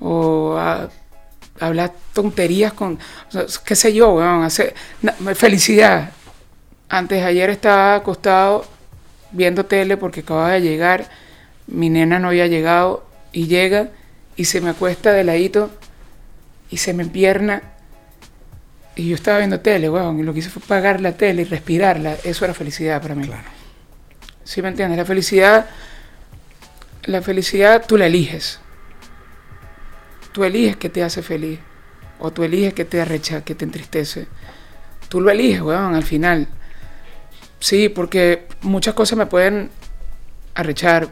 o hablar tonterías con, o sea, qué sé yo, weón, hacer, na- felicidad. Antes ayer estaba acostado viendo tele porque acababa de llegar, mi nena no había llegado y llega y se me acuesta de ladito y se me empierna y yo estaba viendo tele, weón, y lo que hice fue pagar la tele y respirarla, eso era felicidad para mí. Claro. ¿Sí me entiendes? La felicidad, la felicidad tú la eliges. Tú eliges que te hace feliz. O tú eliges que te arrecha, que te entristece. Tú lo eliges, weón, al final. Sí, porque muchas cosas me pueden arrechar.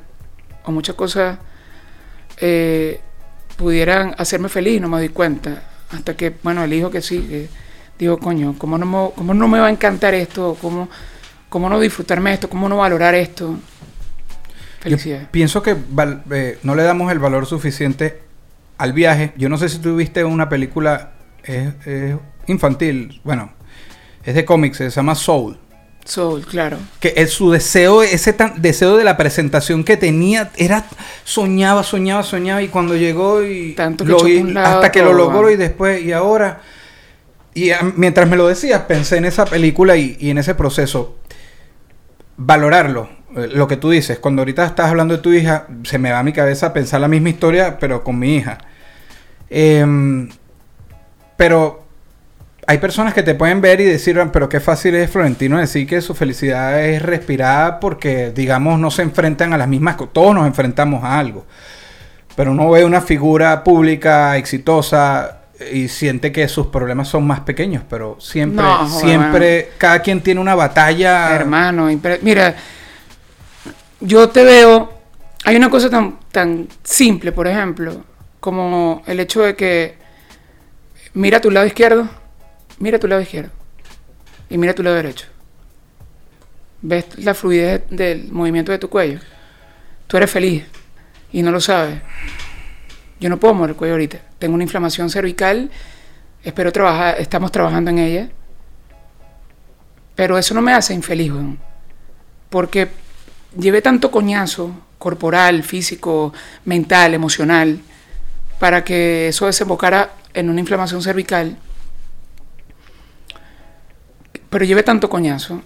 O muchas cosas eh, pudieran hacerme feliz no me doy cuenta. Hasta que, bueno, elijo que sí. Que digo, coño, ¿cómo no, me, cómo no me va a encantar esto? ¿Cómo, ¿Cómo no disfrutarme esto? ¿Cómo no valorar esto? Felicidad. Yo pienso que eh, no le damos el valor suficiente al viaje. Yo no sé si tú viste una película es, es infantil, bueno, es de cómics, se llama Soul. Soul, claro. Que es su deseo, ese tan, deseo de la presentación que tenía, era soñaba, soñaba, soñaba y cuando llegó y Tanto que lo un lado hasta que lo logró ¿no? y después y ahora y ah, mientras me lo decías pensé en esa película y, y en ese proceso valorarlo eh, lo que tú dices cuando ahorita estás hablando de tu hija se me va a mi cabeza pensar la misma historia pero con mi hija Em, pero hay personas que te pueden ver y decir, "Ah, pero qué fácil es Florentino decir que su felicidad es respirada porque, digamos, no se enfrentan a las mismas cosas. Todos nos enfrentamos a algo. Pero uno ve una figura pública exitosa y siente que sus problemas son más pequeños, pero siempre, No, joder, siempre, cada quien tiene una batalla. Hermano, mira, yo te veo. Hay una cosa tan, tan simple, por ejemplo, como el hecho de que mira tu lado izquierdo, mira tu lado izquierdo y mira tu lado derecho. ¿Ves la fluidez del movimiento de tu cuello? Tú eres feliz y no lo sabes. Yo no puedo mover el cuello ahorita. Tengo una inflamación cervical. Espero trabajar, estamos trabajando en ella. Pero eso no me hace infeliz, weón. Porque llevé tanto coñazo corporal, físico, mental, emocional, para que eso desembocara en una inflamación cervical. Pero llevé tanto coñazo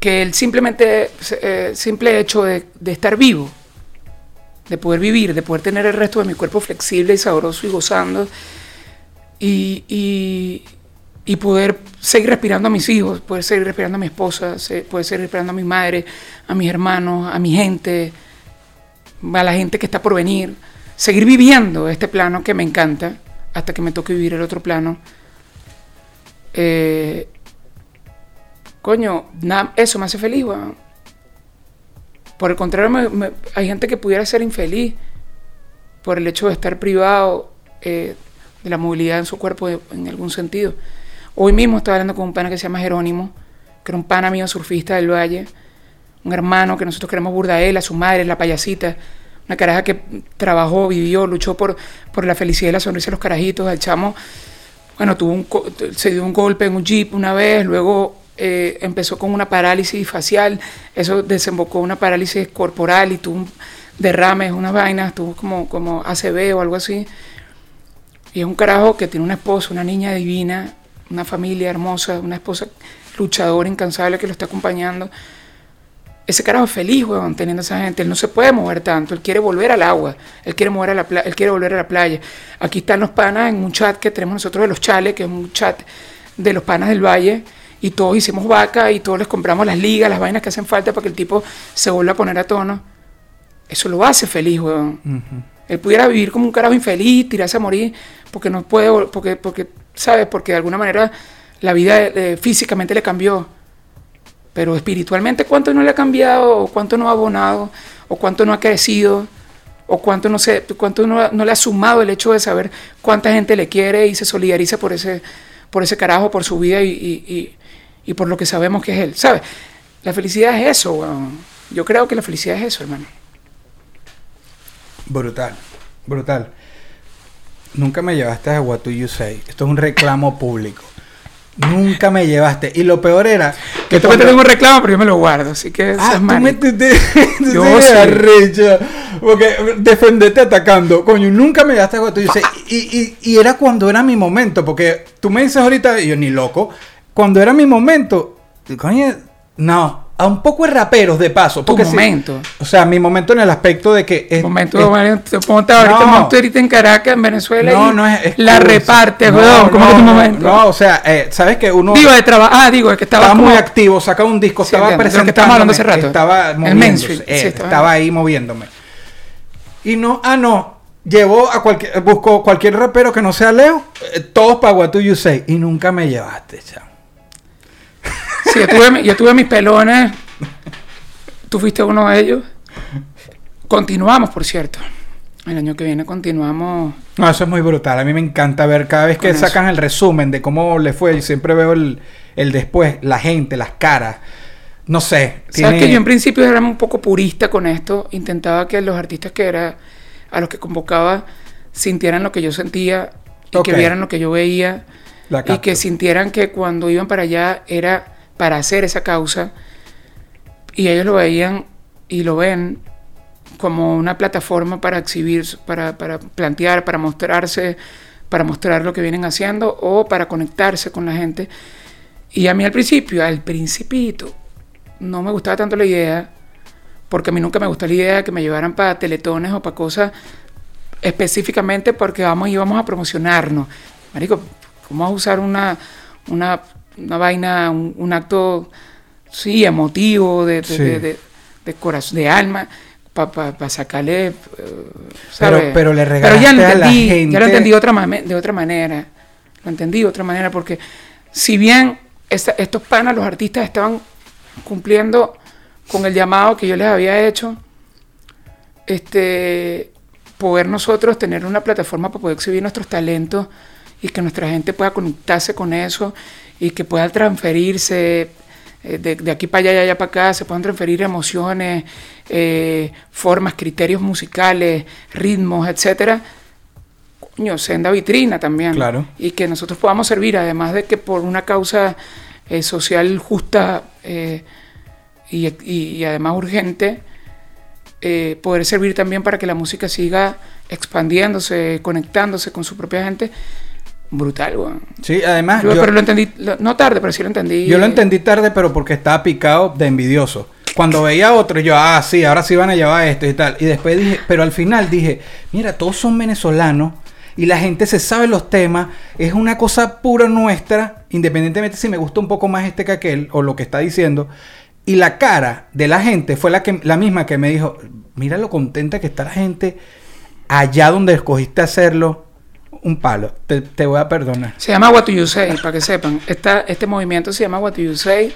que el simplemente eh, simple hecho de, estar vivo, de poder vivir, de poder tener el resto de mi cuerpo flexible y sabroso y gozando, y, y, y poder seguir respirando a mis hijos, poder seguir respirando a mi esposa, poder seguir respirando a mi madre, a mis hermanos, a mi gente, a la gente que está por venir, seguir viviendo este plano que me encanta hasta que me toque vivir el otro plano. Eh, coño, eso me hace feliz, weón. Por el contrario, me- hay gente que pudiera ser infeliz por el hecho de estar privado eh, de la movilidad en su cuerpo en algún sentido. Hoy mismo estaba hablando con un pana que se llama Jerónimo, que era un pana mío surfista del Valle, un hermano que nosotros queremos burda él, a su madre, la payasita, una caraja que trabajó, vivió, luchó por, por la felicidad y la sonrisa de los carajitos, el chamo, bueno, tuvo un, se dio un golpe en un jeep una vez, luego eh, empezó con una parálisis facial, eso desembocó en una parálisis corporal y tuvo un derrames, unas vainas, tuvo como, como ACV o algo así. Y es un carajo que tiene una esposa, una niña divina, una familia hermosa, una esposa luchadora, incansable que lo está acompañando. Ese carajo es feliz, weón, teniendo a esa gente. Él no se puede mover tanto. Él quiere volver al agua. Él quiere, mover a la él quiere volver a la playa. Aquí están los panas en un chat que tenemos nosotros de los chales, que es un chat de los panas del valle. Y todos hicimos vaca y todos les compramos las ligas, las vainas que hacen falta para que el tipo se vuelva a poner a tono. Eso lo hace feliz, weón. Él pudiera vivir como un carajo infeliz, tirarse a morir, porque no puede, porque, porque, ¿sabes? Porque de alguna manera la vida eh, físicamente le cambió. Pero espiritualmente, ¿cuánto no le ha cambiado? ¿O cuánto no ha abonado? ¿O cuánto no ha crecido? ¿O cuánto no, se, cuánto no, no le ha sumado el hecho de saber cuánta gente le quiere y se solidariza por ese, por ese carajo, por su vida y, y- y- por lo que sabemos que es él? ¿Sabes? La felicidad es eso, weón. Yo creo que la felicidad es eso, hermano. Brutal, brutal. Nunca me llevaste a What Do You Say. Esto es un reclamo público. Nunca me llevaste. Y lo peor era Que tú me tengo un reclamo, pero yo me lo guardo, así que Ah, tú me te, te- tú Yo sí. Porque defenderte atacando. Coño, nunca me llevaste a. Y, y, y era cuando era mi momento. Porque tú me dices ahorita, y yo ni loco. Cuando era mi momento, coño, no. A un poco de raperos de paso. Tu Porque momento. o sea, mi momento en el aspecto de que. es- momento, es- ponte ahorita, No. monto ahorita en Caracas, en Venezuela, no, y no es. es la reparte, No, weón, ¿cómo no, que tu momento? No, o sea, eh, sabes que uno. Digo, de trabajo, ah, digo, es que estaba, estaba muy como- activo, sacaba un disco, Sí, estaba presentando. estábamos hablando hace rato. Estaba El moviéndose, mainstream, eh, sí, estaba- estaba ahí moviéndome. Y no, ah, no. Llevó a cualquier, buscó cualquier rapero que no sea Leo, eh, todos para What Do You Say. Y nunca me llevaste, chamo. Sí, yo tuve, yo tuve mis pelones, tú fuiste uno de ellos. Continuamos, por cierto. El año que viene continuamos. No, eso es muy brutal. A mí me encanta ver cada vez que eso. sacan el resumen de cómo le fue. Y siempre veo el, el después, la gente, las caras. No sé. Sabes que yo en principio era un poco purista con esto. Intentaba que los artistas que era a los que convocaba sintieran lo que yo sentía y que vieran lo que yo veía y que sintieran que cuando iban para allá era para hacer esa causa y ellos lo veían y lo ven como una plataforma para exhibir, para, para plantear, para mostrarse, para mostrar lo que vienen haciendo o para conectarse con la gente. Y a mí al principio, al principito, no me gustaba tanto la idea, porque a mí nunca me gustó la idea de que me llevaran para teletones o para cosas específicamente porque vamos y vamos a promocionarnos. Marico, ¿cómo vas a usar una, una, una vaina, un, un acto, sí, emotivo, de, de, Sí. de, de- de corazón, de alma, para sacarle, eh, Pero- ¿sabes? pero le Pero ya lo regalaste a la entendí, ya gente- lo entendí de otra, mame- de otra manera. Lo entendí de otra manera porque si bien esta- estos panas, los artistas, estaban cumpliendo con el llamado que yo les había hecho, este, poder nosotros tener una plataforma para poder exhibir nuestros talentos y que nuestra gente pueda conectarse con eso y que pueda transferirse eh, de, de aquí para allá y allá para acá, se puedan transferir emociones, eh, formas, criterios musicales, ritmos, etcétera. Coño, senda vitrina también. Claro. Y que nosotros podamos servir, además de que por una causa eh, social justa eh, y, y- y además urgente, poder servir también para que la música siga expandiéndose, conectándose con su propia gente. Brutal, weón. Sí, además. Yo, yo- pero lo entendí, lo- no tarde, pero sí lo entendí. Yo lo entendí tarde, pero porque estaba picado de envidioso. Cuando veía a otro, yo, ah, sí, ahora sí van a llevar esto y tal. Y después dije, pero al final dije, mira, todos son venezolanos y la gente se sabe los temas. Es una cosa pura nuestra, independientemente si me gusta un poco más este que aquel o lo que está diciendo. Y la cara de la gente fue la, que, la misma que me dijo, mira lo contenta que está la gente allá donde escogiste hacerlo. Un palo, te, te voy a perdonar. Se llama What Do You Say, para que sepan. Este movimiento se llama What You Say.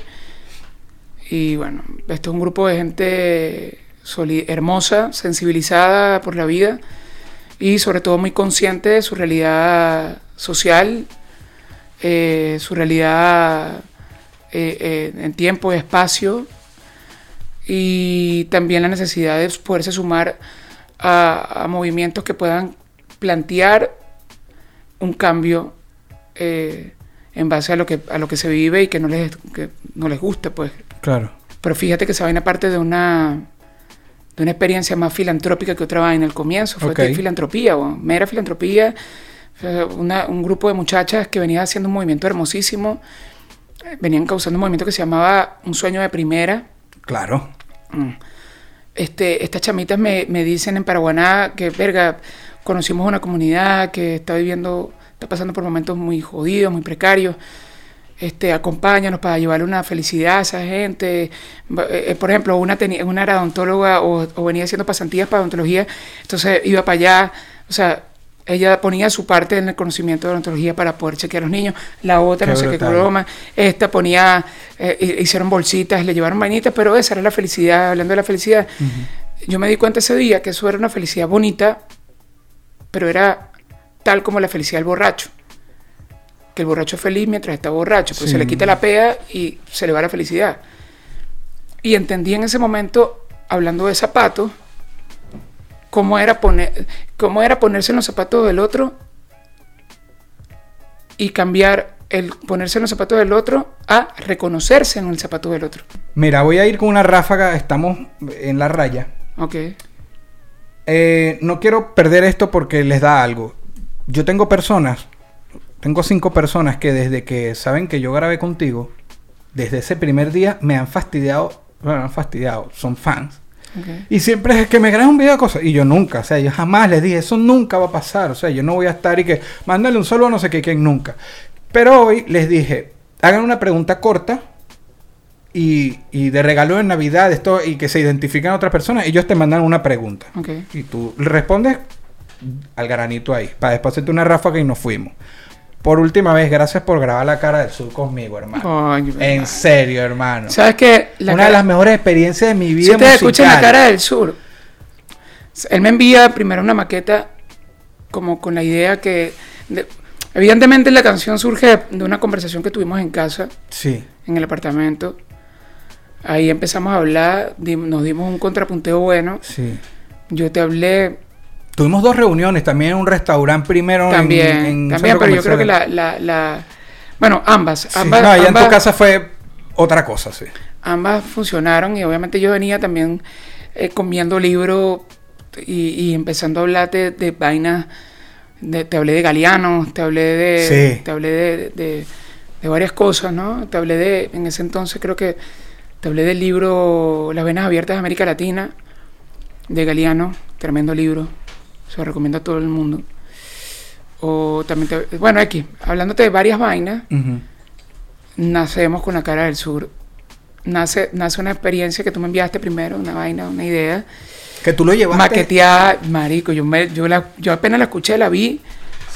Y bueno, esto es un grupo de gente hermosa, sensibilizada por la vida y sobre todo muy consciente de su realidad social, eh, su realidad eh, eh, en tiempo y espacio y también la necesidad de poderse sumar a movimientos que puedan plantear un cambio eh, en base a lo que a lo que se vive y que no les que no les gusta pues Claro. pero fíjate que esa vaina parte de una de una experiencia más filantrópica que otra vaina al comienzo fue Ok. que filantropía weón, mera filantropía O una- un grupo de muchachas que venía haciendo un movimiento hermosísimo. Venían causando un movimiento que se llamaba Un sueño de primera. Claro. Este, estas chamitas me, me dicen en Paraguaná que, verga, conocimos una comunidad que está viviendo, está pasando por momentos muy jodidos, muy precarios. Este, acompáñanos para llevarle una felicidad a esa gente. Eh, eh, por ejemplo, una, tenía, una era odontóloga o, o venía haciendo pasantías para odontología, entonces iba para allá. O sea, ella ponía su parte en el conocimiento de odontología para poder chequear a los niños. La otra, Qué no sé qué broma. Esta ponía, eh, hi- hicieron bolsitas, le llevaron vainitas, pero esa era la felicidad, hablando de la felicidad. Yo me di cuenta ese día que eso era una felicidad bonita, pero era tal como la felicidad del borracho. Que el borracho es feliz mientras está borracho, pues Sí. se le quita la pea y se le va la felicidad. Y entendí en ese momento, hablando de zapatos, cómo era, poner, cómo era ponerse en los zapatos del otro y cambiar el ponerse en los zapatos del otro a reconocerse en el zapato del otro. Mira, voy a ir con una ráfaga. Estamos en la raya. Ok. Eh, no quiero perder esto porque les da algo. Yo tengo personas, tengo cinco personas que desde que saben que yo grabé contigo, desde ese primer día me han fastidiado, bueno, no han fastidiado, son fans. Y siempre es que me graben un video de cosas. Y yo nunca, o sea, yo jamás les dije, eso nunca va a pasar. O sea, yo no voy a estar y que, mándale un saludo a no sé qué, quién nunca. Pero hoy les dije, hagan una pregunta corta y, y de regalo en Navidad esto y que se identifiquen a otras personas. Ellos te mandan una pregunta. Y tú respondes al granito ahí. Para después hacerte una ráfaga y nos fuimos. Por última vez, gracias por grabar la cara del sur conmigo, hermano. En serio, hermano. ¿Sabes qué? La Una de las mejores experiencias de mi vida. Si ustedes escuchan la cara del sur, él me envía primero una maqueta como con la idea que... de- evidentemente la canción surge de una conversación que tuvimos en casa, Sí. en el apartamento. Ahí empezamos a hablar, nos dimos un contrapunteo bueno. Sí. Yo te hablé Tuvimos dos reuniones también en un restaurante primero en- también, en, un también pero yo creo que la... la, la- bueno, ambas. Sí, ambas, no, allá en tu casa fue otra cosa, sí. ambas funcionaron y obviamente yo venía también eh, comiendo libros y, y empezando a hablar de, de vainas, de- te hablé de Galeano, te hablé de, Sí. te hablé de, de- de varias cosas, ¿no? Te hablé de, en ese entonces creo que te hablé del libro Las Venas Abiertas de América Latina, de Galeano, tremendo libro, se lo recomiendo a todo el mundo. O también, te- bueno, aquí, hablándote de varias vainas, Ujú. nacemos con la cara del sur. Nace, nace una experiencia que tú me enviaste primero, una vaina, una idea. Que tú lo llevaste. Maqueteada, marico, yo, me, yo, la, yo apenas la escuché, la vi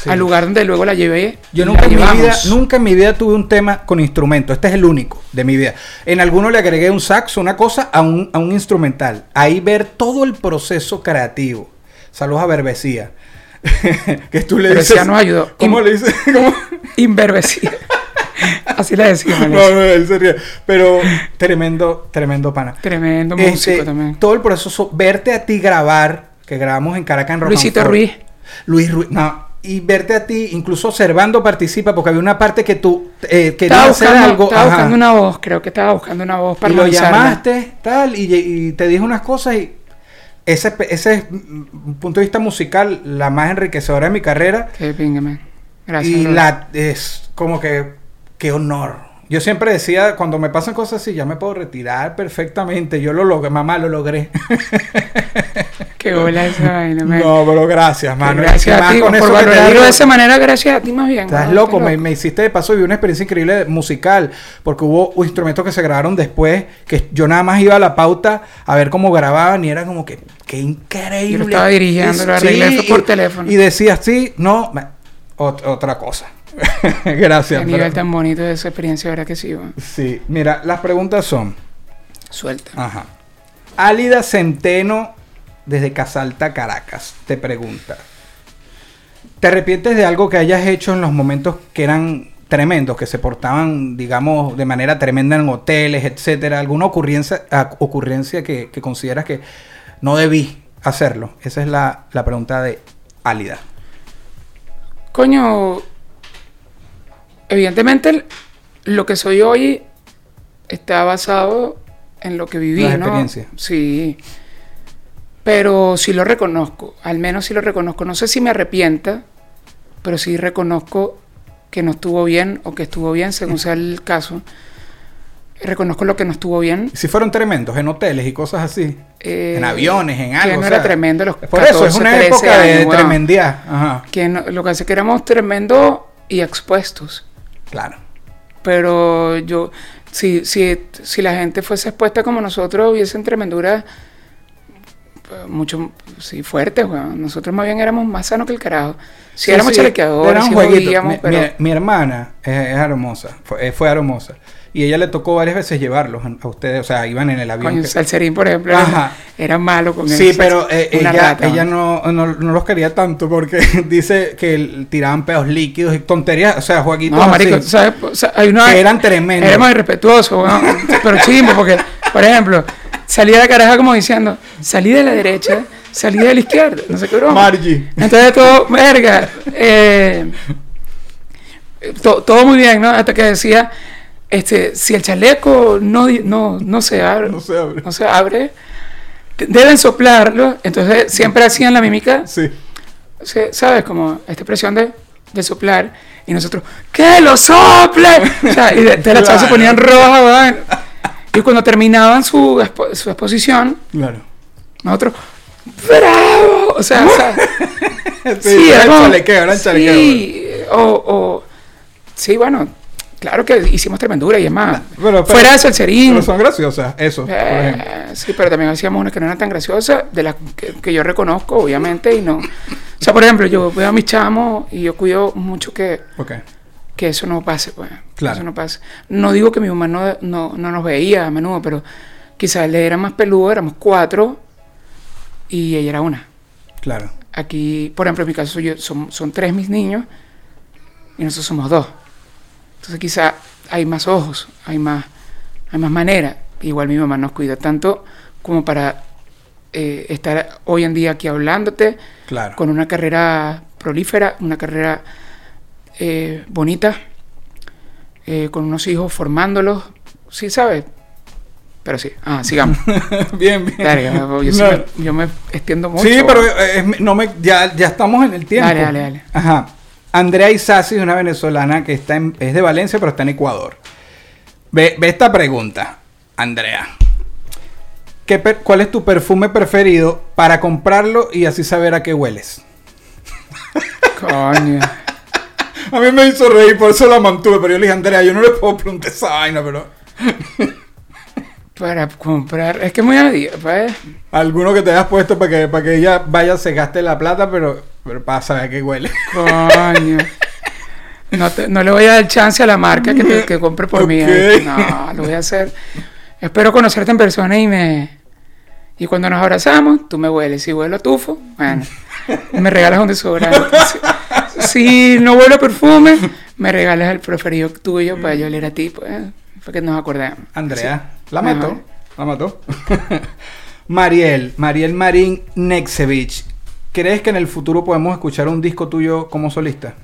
Sí. al lugar donde luego la llevé. Yo nunca en, mi vida, nunca en mi vida tuve un tema con instrumento. Este es el único de mi vida. En alguno le agregué un saxo, una cosa, a un, a un instrumental. Ahí ver todo el proceso creativo. Saludos a Berbecía. que tú le Berbecía dices. nos ayudó. ¿Cómo le dices? ¿Cómo? Inverbecida. Así le decíamos. No, no, él se ríe. Pero tremendo, tremendo pana. Tremendo Este, músico también. Todo el proceso, verte a ti grabar, que grabamos en Caracas en Rock Luisito. Ruiz. Luis Ruiz, no. Y verte a ti, incluso observando participa, porque había una parte que tú eh, querías hacer buscando, algo. estaba ajá, buscando una voz, creo que estaba buscando una voz para y lo llamaste, tal, y, y te dijo unas cosas y ese, ese es, punto de vista musical, la más enriquecedora de mi carrera. Qué pinga, man. Gracias. y la es como que, qué honor. Yo siempre decía, cuando me pasan cosas así, ya me puedo retirar perfectamente. Yo lo logré, mamá, lo logré. Qué bola esa vaina, man. no, pero gracias, mano. gracias a más ti con por eso valorarlo digo, de esa manera, gracias a ti más bien. Estás ¿no? loco, me, hiciste de paso, vi una experiencia increíble musical, porque hubo instrumentos que se grabaron después, que yo nada más iba a la pauta a ver cómo grababan y era como que, qué increíble. Yo lo estaba dirigiendo, lo arreglé, por teléfono. Y decía, sí, no, ot- otra cosa. Gracias. Qué nivel pero- tan bonito de esa experiencia, ¿verdad que sí? weón? Sí, mira, las preguntas son, Suelta. ajá. Álida Centeno, desde Casalta, Caracas, te pregunta. ¿Te arrepientes de algo que hayas hecho en los momentos que eran tremendos, que se portaban, digamos, de manera tremenda en hoteles, etcétera? ¿Alguna ocurrencia, ocurrencia que, que consideras que no debí hacerlo? Esa es la, la pregunta de Álida. Coño, evidentemente lo que soy hoy está basado en lo que viví, Las ¿no? experiencias. Sí. Pero sí lo reconozco, al menos sí lo reconozco. No sé si me arrepienta, pero sí reconozco que no estuvo bien o que estuvo bien, según sea el caso. Reconozco lo que no estuvo bien. Si fueron tremendos en hoteles y cosas así. eh, en aviones, en que algo. no o era tremendo los Por eso, es 14, una 13 época de tremendía. Ajá, Que no- lo que hace que éramos tremendos y expuestos. claro. Pero yo, si, si, si la gente fuese expuesta como nosotros, hubiesen tremenduras mucho sí, fuertes, weón. Nosotros más bien éramos más sanos que el carajo. Si Sí, éramos sí, chalequeadores, sí Mi, pero... mi- mi hermana es, es hermosa, fue, eh, fue hermosa. Y ella le tocó varias veces llevarlos a ustedes, o sea, iban en el avión. Coño, que- Salserín, por ejemplo, Ajá. era, era malo con Sí, él. pero eh, ella, rata, ella no, no, no los quería tanto porque dice que el- tiraban pedos líquidos y tonterías, o sea, jueguitos No, marico, ¿sabes? O sea, hay una... que eran tremendos. Éramos irrespetuosos, weón. pero chimbo, porque, por ejemplo, salía la caraja como diciendo, salí de la derecha, salí de la izquierda, no sé qué broma. Margie. Entonces todo, verga, eh, to- todo muy bien, ¿no? Hasta que decía, este, si el chaleco no, no, no se abre, No se abre. no se abre, deben soplarlo. Entonces siempre hacían la mímica, Sí. ¿sabes? Como esta expresión de, de soplar. Y nosotros, ¡que lo sople! O sea, y de, de las se ponían rojas. Y cuando terminaban su, expo- su exposición, Claro. nosotros, ¡bravo! O sea, o sea, Sí, era eran como- chalequeo, chalequeo. Sí, o, o- sí, bueno, claro que hicimos tremendura y es más. Pero- pero- fuera de Salserín. Pero son graciosas, eso, por ejemplo. Eh, sí, pero también hacíamos unas que no eran tan graciosas, de las que, que yo reconozco, obviamente, y no. O sea, por ejemplo, yo veo a mis chamos y yo cuido mucho que, Ok. Que eso no pase, pues. Claro. Eso no pase. No digo que mi mamá no, no, no nos veía a menudo, pero quizás él era más peludo, éramos cuatro y ella era una. Claro. Aquí, por ejemplo, en mi caso yo, son, son tres mis niños y nosotros somos dos. Entonces quizá hay más ojos, hay más, hay más manera. Igual mi mamá nos cuida tanto como para eh, estar hoy en día aquí hablándote Claro. con una carrera prolífera, una carrera eh, bonita, eh, con unos hijos formándolos, sí, ¿sabes? Pero sí, ah, sigamos. bien, bien. Dale, yo, No. me, yo me extiendo mucho. Sí, pero eh, no me, ya, ya estamos en el tiempo. Dale, dale, dale. Ajá. Andrea Isasi es una venezolana que está en- es de Valencia, pero está en Ecuador. Ve, ve esta pregunta, Andrea. ¿Qué per- ¿Cuál es tu perfume preferido para comprarlo y así saber a qué hueles? Coño. A mí me hizo reír, por eso la mantuve, pero yo le dije, Andrea, yo no le puedo preguntar esa vaina, pero... Para comprar, es que muy adiós, pues. Alguno que te hayas puesto para que, para que ella vaya, se gaste la plata, pero, pero para saber a qué huele. Coño. No, te- no le voy a dar chance a la marca que, te- que compre por mí. ¿eh? No, lo voy a hacer. Espero conocerte en persona y me. Y cuando nos abrazamos, tú me hueles. Si huelo a tufo, bueno, me regalas un desodorante. Si, no huelo perfume, me regalas el preferido tuyo para yo oler a ti, pues, para que nos acordemos. Andrea, Sí. la mató. Ajá. La mató. Mariel, Mariel Marín Nexevich. ¿Crees que en el futuro podemos escuchar un disco tuyo como solista?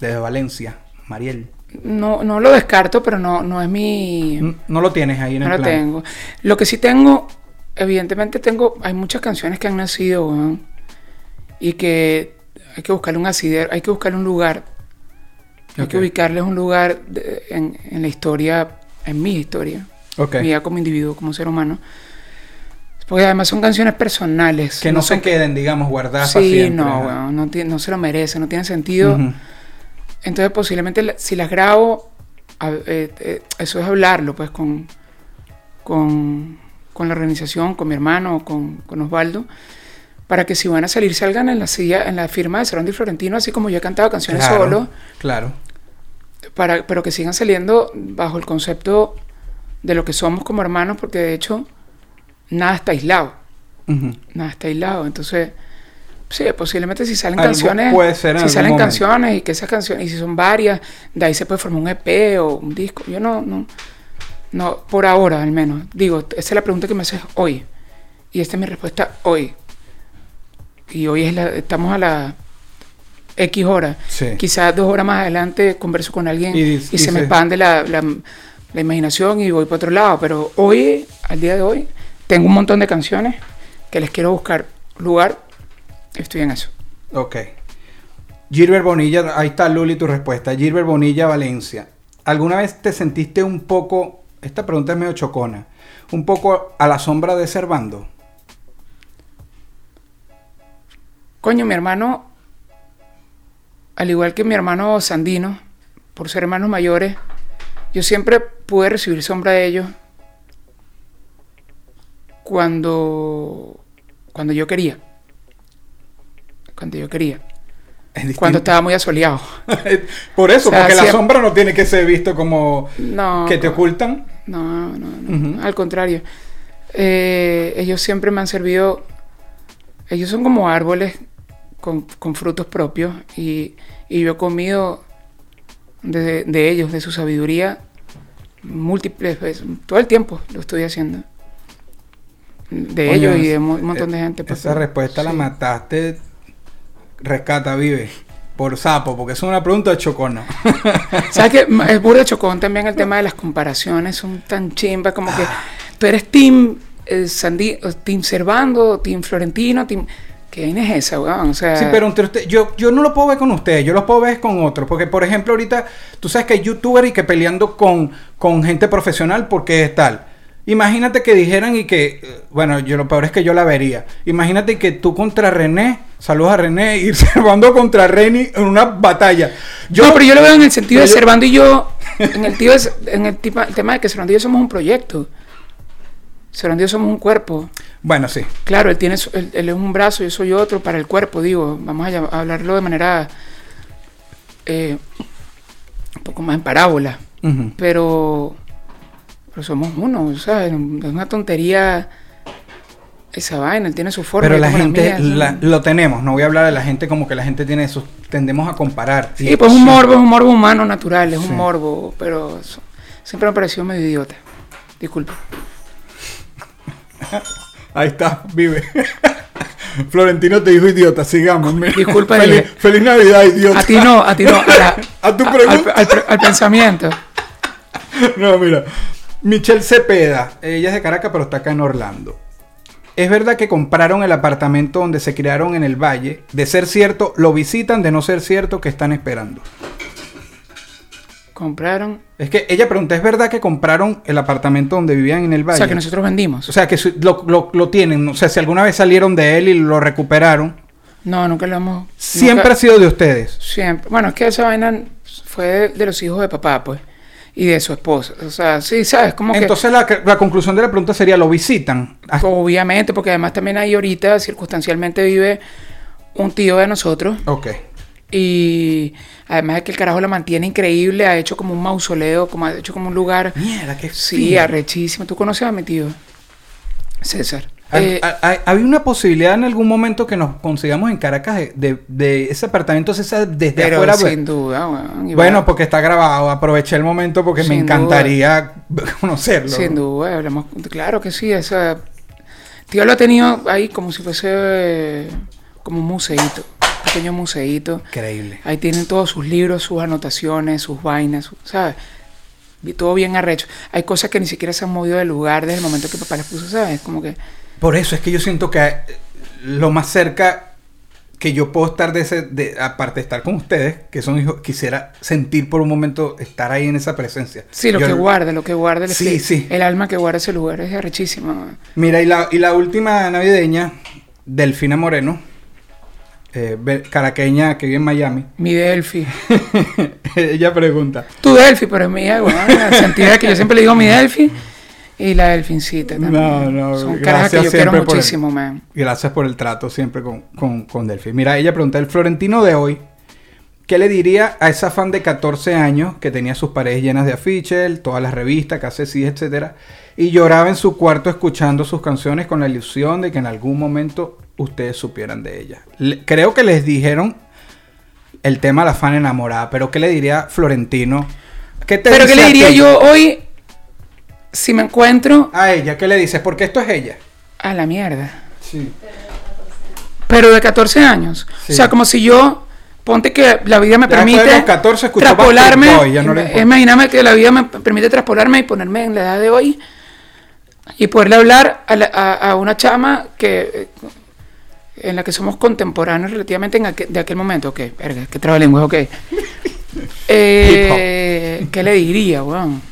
Desde Valencia, Mariel. No, no lo descarto, pero no, no es mi. No lo tienes ahí en No el lo plan. tengo. Lo que sí tengo, evidentemente tengo, hay muchas canciones que han nacido, weón, y que hay que buscarle un asidero, hay que buscarle un lugar, hay que Ok. ubicarles un lugar de- en, en la historia, en mi historia, Ok. mía como individuo, como ser humano. Porque además son canciones personales. Que no, se son- queden, digamos, guardadas Sí, siempre. no, weón, no, no se lo merece, no tiene sentido. Ujú. Entonces posiblemente si las grabo, eh, eh, eso es hablarlo pues con, con, con la organización, con mi hermano, con, con Osvaldo, para que si van a salir salgan en la silla, en la firma de Cerón y Florentino, así como yo he cantado canciones Claro, solo, Claro. para, pero que sigan saliendo bajo el concepto de lo que somos como hermanos, porque de hecho nada está aislado, nada está aislado. Entonces, sí, posiblemente si salen Algo canciones, puede ser si salen momento. canciones y que esas canciones, y si son varias, de ahí se puede formar un EP o un disco. Yo no, no, no, por ahora al menos. Digo, esa es la pregunta que me haces hoy. Y esta es mi respuesta hoy. Y hoy es la, estamos a la X hora. Sí. Quizás dos horas más adelante converso con alguien Y se me expande la, la, la imaginación y voy para otro lado. Pero hoy, al día de hoy, tengo un montón de canciones que les quiero buscar lugar. Estoy en eso. Ok. Gilbert Bonilla, ahí está Luli tu respuesta. Gilbert Bonilla, Valencia. ¿Alguna vez te sentiste un poco, esta pregunta es medio chocona, un poco a la sombra de Servando? Coño, mi hermano, al igual que mi hermano Sandino, por ser hermanos mayores, yo siempre pude recibir sombra de ellos cuando, cuando yo quería. Cuando yo quería. Es. Cuando estaba muy asoleado. Por eso, O sea, porque la sombra no tiene que ser visto como No. que te ocultan. No, no, no. Al contrario. Eh, ellos siempre me han servido. Ellos son como árboles con, con frutos propios. Y, y yo he comido de, de ellos, de su sabiduría, múltiples veces. Todo el tiempo lo estoy haciendo. De ellos y de un montón de gente. pues, Esa respuesta la mataste. Rescata, vive. Por sapo, porque es una pregunta chocona. ¿Sabes qué? Es burda chocón también el tema de las comparaciones, son tan chimbas como que tú eres Team eh, Sandi- Team Servando, Team Florentino, Team... ¿Qué vaina es esa, weón? O sea... Sí, pero entre usted, yo, yo no lo puedo ver con ustedes, yo los puedo ver con otros. Porque, por ejemplo, ahorita tú sabes que hay youtubers y que peleando con, con gente profesional porque es tal. Imagínate que dijeran y que, eh, bueno, yo lo peor es que yo la vería. Imagínate que tú contra René, saludos a René, ir Servando contra Reni en una batalla. Yo, no, pero yo lo veo en el sentido de yo- Servando y yo, en el, tío de- en el, el tema de que Servando y yo somos un proyecto. Y yo somos un cuerpo. Bueno, sí. Claro, él, tiene, él, él es un brazo, yo soy otro para el cuerpo, digo. Vamos a, hablarlo de manera eh, un poco más en parábola. Pero, pero somos uno, ¿sabes? Es una tontería esa vaina, él tiene su forma. Pero la gente mía, la- ¿sabes? lo tenemos, no voy a hablar de la gente como que la gente tiene eso, tendemos a comparar. Sí, pues es un morbo, es un morbo humano natural, es Sí. un morbo, pero siempre me ha parecido medio idiota. Disculpa. Ahí está, vive. Florentino te dijo idiota, sigamos. Disculpa, Feliz, Navidad, idiota. A ti no, a ti no, a, la- A tu pregunta. al, al- al pensamiento. No, mira. Michelle Cepeda, ella es de Caracas, pero está acá en Orlando. Es verdad que compraron el apartamento donde se criaron en el valle. De ser cierto, lo visitan. De no ser cierto, que están esperando. Compraron, Es que ella pregunta, ¿es verdad que compraron el apartamento donde vivían en el o valle? sea, que nosotros vendimos. O sea, que lo, lo- lo tienen. O sea, si alguna vez salieron de él y lo recuperaron, No, nunca lo hemos... siempre nunca- ha sido de ustedes. Siempre. Bueno, es que esa vaina fue de, de los hijos de papá, pues. Y de su esposa. O sea, sí, ¿sabes? Como que... Entonces la, la conclusión de la pregunta sería, ¿lo visitan? Ah, Obviamente, porque además también ahí ahorita circunstancialmente vive un tío de nosotros. Ok. Y además de que el carajo la mantiene increíble, ha hecho como un mausoleo, como ha hecho como un lugar. Mierda, qué Sí, fino. arrechísimo. ¿Tú conoces a mi tío? César. Hay- Eh, hay- hay- ¿Había una posibilidad en algún momento que nos consigamos en Caracas de, ese apartamento César, desde pero afuera? pues? sin duda, Bueno, va- porque está grabado. Aproveché el momento porque me encantaría conocerlo. Sin duda, hablamos, claro que sí, esa tío lo ha tenido ahí como si fuese eh, como un museíto, un pequeño museíto. Increíble. Ahí tienen todos sus libros, sus anotaciones, sus vainas, ¿sabes? Todo bien arrecho. Hay cosas que ni siquiera se han movido del lugar desde el momento que papá las puso, ¿sabes? Como que Por eso es que yo siento que eh, lo más cerca que yo puedo estar de ese, de, aparte de estar con ustedes, que son hijos, quisiera sentir por un momento estar ahí en esa presencia. sí, lo Yo- que guarda, lo que guarda el, Sí, sí. el alma que guarda ese lugar es arrechísimo. Mira, y la, y la última navideña, Delfina Moreno, eh, caraqueña que vive en Miami, Mi Delphi. ella pregunta, Tu Delphi, pero es mía, de que yo siempre le digo mi Delphi y la Delfincita también. No, no, Son gracias carajas que yo quiero el- muchísimo, man. gracias por el trato siempre con, con, con Delphi. Mira, ella pregunta, el florentino de hoy, ¿qué le diría a esa fan de 14 años que tenía sus paredes llenas de afiches, todas las revistas, casetes, etcétera, y lloraba en su cuarto escuchando sus canciones con la ilusión de que en algún momento ustedes supieran de ella? Le- creo que les dijeron el tema la fan enamorada, pero ¿qué le diría Florentino? ¿Qué te Pero ¿qué le diría yo hoy si me encuentro A ella, ¿qué le dices? Porque esto es ella. a la mierda? Sí. Pero de 14 años. Sí. O sea, como si yo, ponte que la vida me Ya después de permite los 14 escuchó traspolarme. No le im- importa. imagíname que la vida me permite traspolarme y ponerme en la edad de hoy y poderle hablar a, la- a- a una chama que, en la que somos contemporáneos relativamente en aquel- de aquel momento. Ok, verga, qué trabalenguas, ok. Eh, ¿Qué le diría, weón?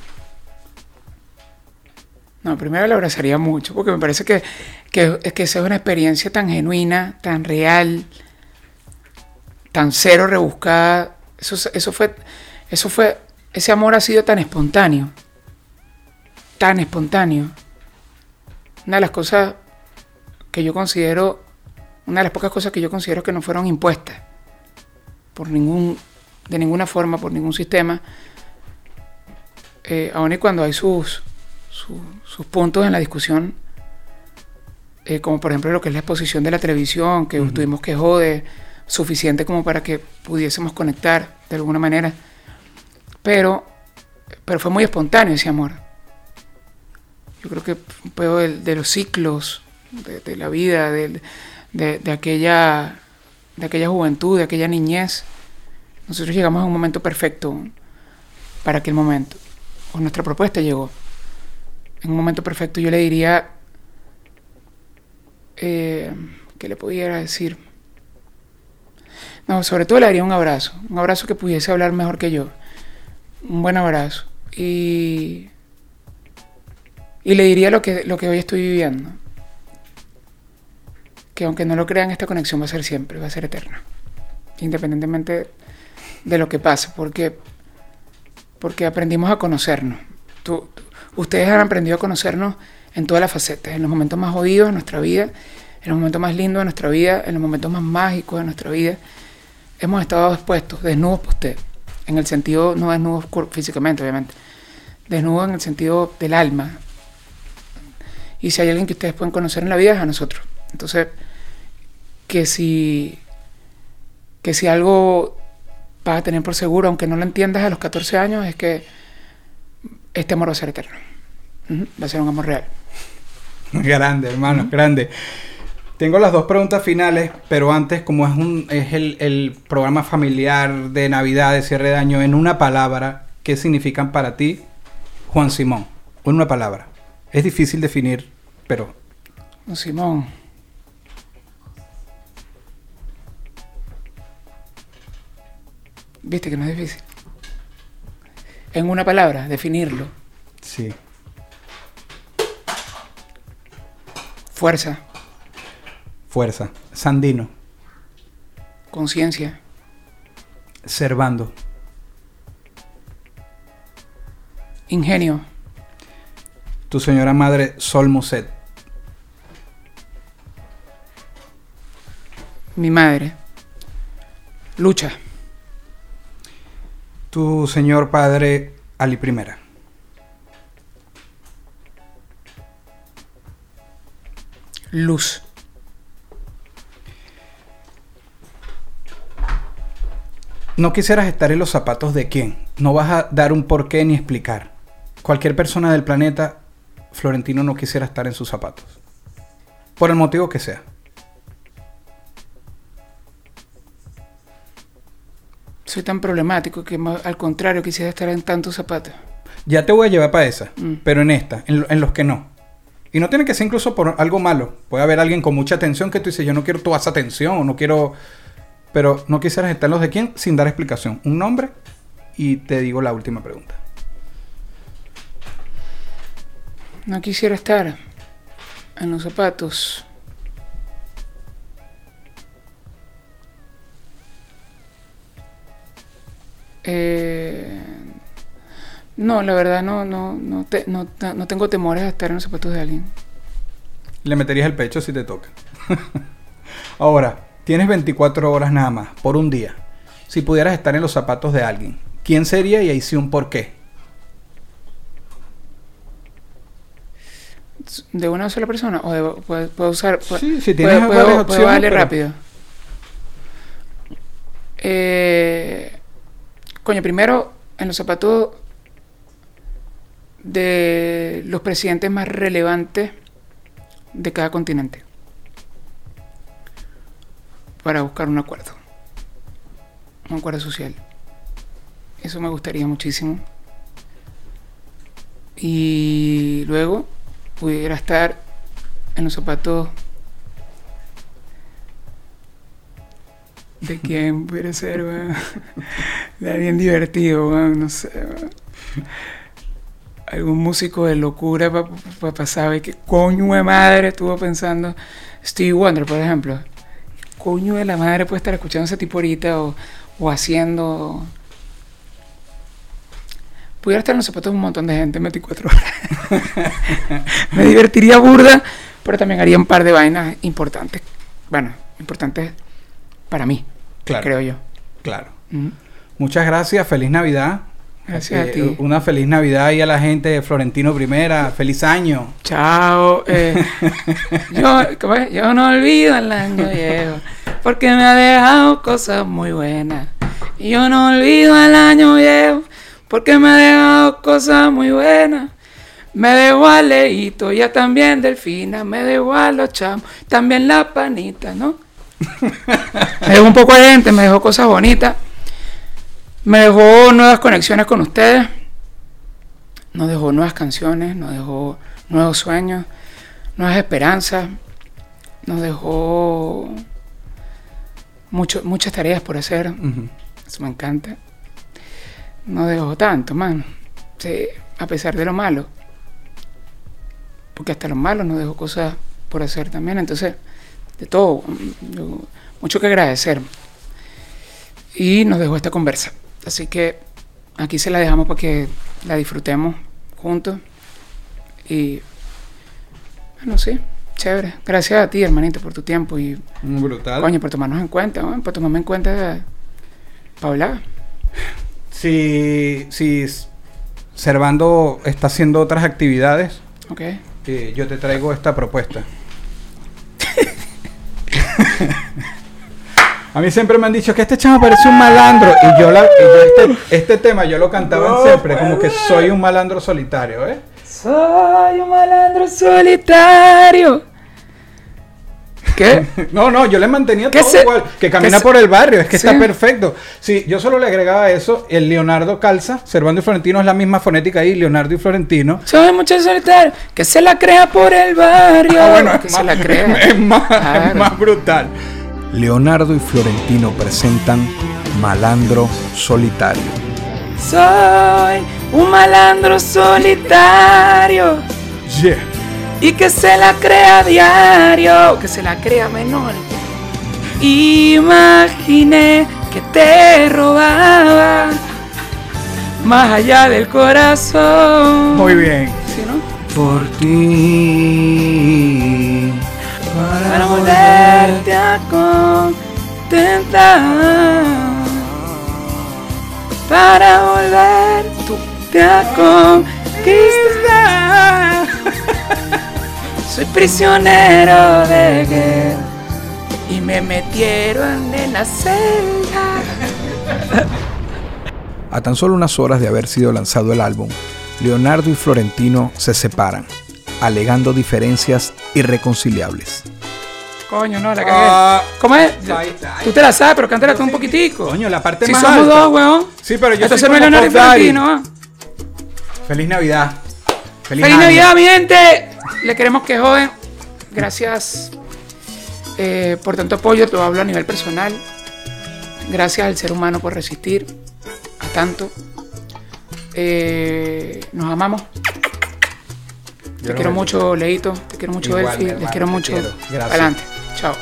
No, primero le abrazaría mucho, porque me parece que, que, que esa es una experiencia tan genuina, tan real, tan cero rebuscada. Eso, eso fue, eso fue, ese amor ha sido tan espontáneo, tan espontáneo. Una de las cosas que yo considero, una de las pocas cosas que yo considero que no fueron impuestas por ningún, de ninguna forma, por ningún sistema, eh, aun y cuando hay sus, su- sus puntos en la discusión, eh, como por ejemplo lo que es la exposición de la televisión, que tuvimos que joder, suficiente como para que pudiésemos conectar de alguna manera, pero, pero fue muy espontáneo ese amor. Yo creo que un pedo de, los ciclos de, de la vida, del- de, de aquella, de aquella juventud, de aquella niñez. Nosotros llegamos a un momento perfecto para aquel momento. O nuestra propuesta llegó. En un momento perfecto yo le diría, eh, ¿qué le pudiera decir? No, sobre todo le daría un abrazo. Un abrazo que pudiese hablar mejor que yo. Un buen abrazo. Y, y le diría lo que, lo que hoy estoy viviendo. Que aunque no lo crean, esta conexión va a ser siempre, va a ser eterna. Independientemente de lo que pase. Porque, porque aprendimos a conocernos. Tú- ustedes han aprendido a conocernos en todas las facetas. En los momentos más jodidos de nuestra vida. En los momentos más lindos de nuestra vida. En los momentos más mágicos de nuestra vida. Hemos estado expuestos, desnudos por usted. En el sentido, no desnudos físicamente, obviamente. Desnudos en el sentido del alma. Y si hay alguien que ustedes pueden conocer en la vida es a nosotros. Entonces, que si, que si algo vas a tener por seguro, aunque no lo entiendas a los 14 años, es que este amor va a ser eterno. Va a ser un amor real. Grande, hermano, grande. Tengo las dos preguntas finales, pero antes, como es, un, es el, el programa familiar de Navidad, de cierre de año, en una palabra, ¿qué significan para ti, Juan Simón? En una palabra. Es difícil definir, pero Don Simón. Viste que no es difícil. En una palabra, definirlo. sí. Fuerza, Fuerza. Sandino. conciencia, Servando. ingenio, Tu señora madre, Sol Muset. mi madre, lucha, Tu señor padre, Ali Primera. luz, No quisieras estar en los zapatos de quién. No vas a dar un porqué ni explicar. Cualquier persona del planeta, Florentino no quisiera estar en sus zapatos. Por el motivo que sea. Soy tan problemático que al contrario quisiera estar en tantos zapatos. Ya te voy a llevar para esa. Mm. Pero en esta, en, en los que no. Y no tiene que ser incluso por algo malo. Puede haber alguien con mucha atención que tú dices, yo no quiero toda esa atención, o no quiero... Pero no quisieras estar en los de quién sin dar explicación. Un nombre y te digo la última pregunta. No quisiera estar en los zapatos. Eh, no, la verdad no, no, no, te- no, no tengo temores a estar en los zapatos de alguien. Le meterías el pecho si te toca. Ahora, tienes 24 horas nada más, por un día. Si pudieras estar en los zapatos de alguien, ¿quién sería y ahí sí un por qué? ¿De una sola persona? ¿O de- puedo, puedo usar? puedo- Sí, si puedo- tienes puedo- varias puedo opciones, darle pero- rápido. Eh, coño, primero, en los zapatos de los presidentes más relevantes de cada continente. Para buscar un acuerdo. Un acuerdo social. Eso me gustaría muchísimo. Y luego pudiera estar en los zapatos ¿De quién pudiera ser, weón? De alguien divertido, no sé, weón. Algún músico de locura para pasar y que coño de madre estuvo pensando. Stevie Wonder, por ejemplo. Coño de la madre puede estar escuchando ese tipo ahorita o, o haciendo. Pudiera estar en los zapatos un montón de gente en 24 horas. Me divertiría burda, pero también haría un par de vainas importantes. Bueno, importantes para mí, Claro. creo yo. Claro. Mm. Muchas gracias, feliz Navidad. Gracias a Eh, ti. Una feliz Navidad y a la gente de Florentino Primera. Feliz año. Chao. eh, yo, no olvido el año viejo porque me ha dejado cosas muy buenas. Y yo no olvido el año viejo porque me ha dejado cosas muy buenas. Me dejó a Leito, ya también Delfina, me dejó a los chamos, también la panita, ¿no? Me dejó un poco de gente, me dejó cosas bonitas. Me dejó nuevas conexiones con ustedes nos dejó nuevas canciones, nos dejó nuevos sueños, nuevas esperanzas, nos dejó mucho, muchas tareas por hacer, eso me encanta. Nos dejó tanto, mano, sí, a pesar de lo malo, porque hasta lo malo nos dejó cosas por hacer también, entonces, de todo, mucho que agradecer. Y nos dejó esta conversa, así que aquí se la dejamos para que la disfrutemos juntos. Y bueno, sí, chévere. Gracias a ti, hermanito, por tu tiempo y Brutal. coño, por tomarnos en cuenta, weón, por tomarme en cuenta para hablar. Si, si Servando está haciendo otras actividades, ¿Ok? eh, yo te traigo esta propuesta. A mí siempre me han dicho que este chamo parece un malandro. Y yo, la, y yo este, este tema yo lo cantaba siempre, como que soy un malandro solitario, ¿eh? Soy un malandro solitario. ¿Qué? No, no, yo le mantenía Que todo se- igual. Que camina que se- por el barrio, es que Sí. está perfecto. Sí, yo solo le agregaba eso. El Leonardo calza, Servando y Florentino es la misma fonética ahí, Leonardo y Florentino. Soy mucho solitario. Que se la crea por el barrio. Ah, que es se más, la crea. es más, es Claro. más brutal. Leonardo y Florentino presentan Malandro Solitario. Soy un malandro solitario. Yeah. Y que se la crea a diario, que se la crea menor. Imaginé que te robaba más allá del corazón. Muy bien. ¿Sí, no? Por ti. Para volverte a contentar. Para volverte a conquistar. Soy prisionero de guerra y me metieron en la celda. A tan solo unas horas de haber sido lanzado el álbum, Leonardo y Florentino se separan, alegando diferencias irreconciliables. Coño, no, la cagué. Ah, ¿Cómo es? ahí está. Tú te la sabes, pero cántala tú un poquitico. Coño, la parte si más somos alta. dos, weón. Sí, pero yo Entonces soy no es Leonardo y. Florentino, ¿ah? Feliz Navidad. Feliz año. Navidad, mi gente. Le queremos que joden. Gracias eh, por tanto apoyo. Lo hablo a nivel personal. Gracias al ser humano por resistir a tanto. Eh, nos amamos. Yo Te quiero mucho, Leito. Te quiero mucho, Igual, mi Les quiero te mucho. quiero. Gracias. Adelante. Chao.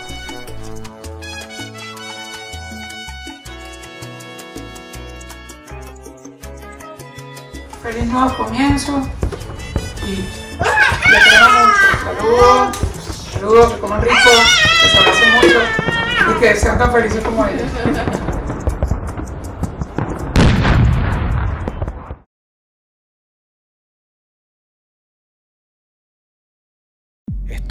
Feliz nuevo comienzo. Y. Saludos. Saludos, que coman rico, que se abracen mucho y que sean tan felices como ellos.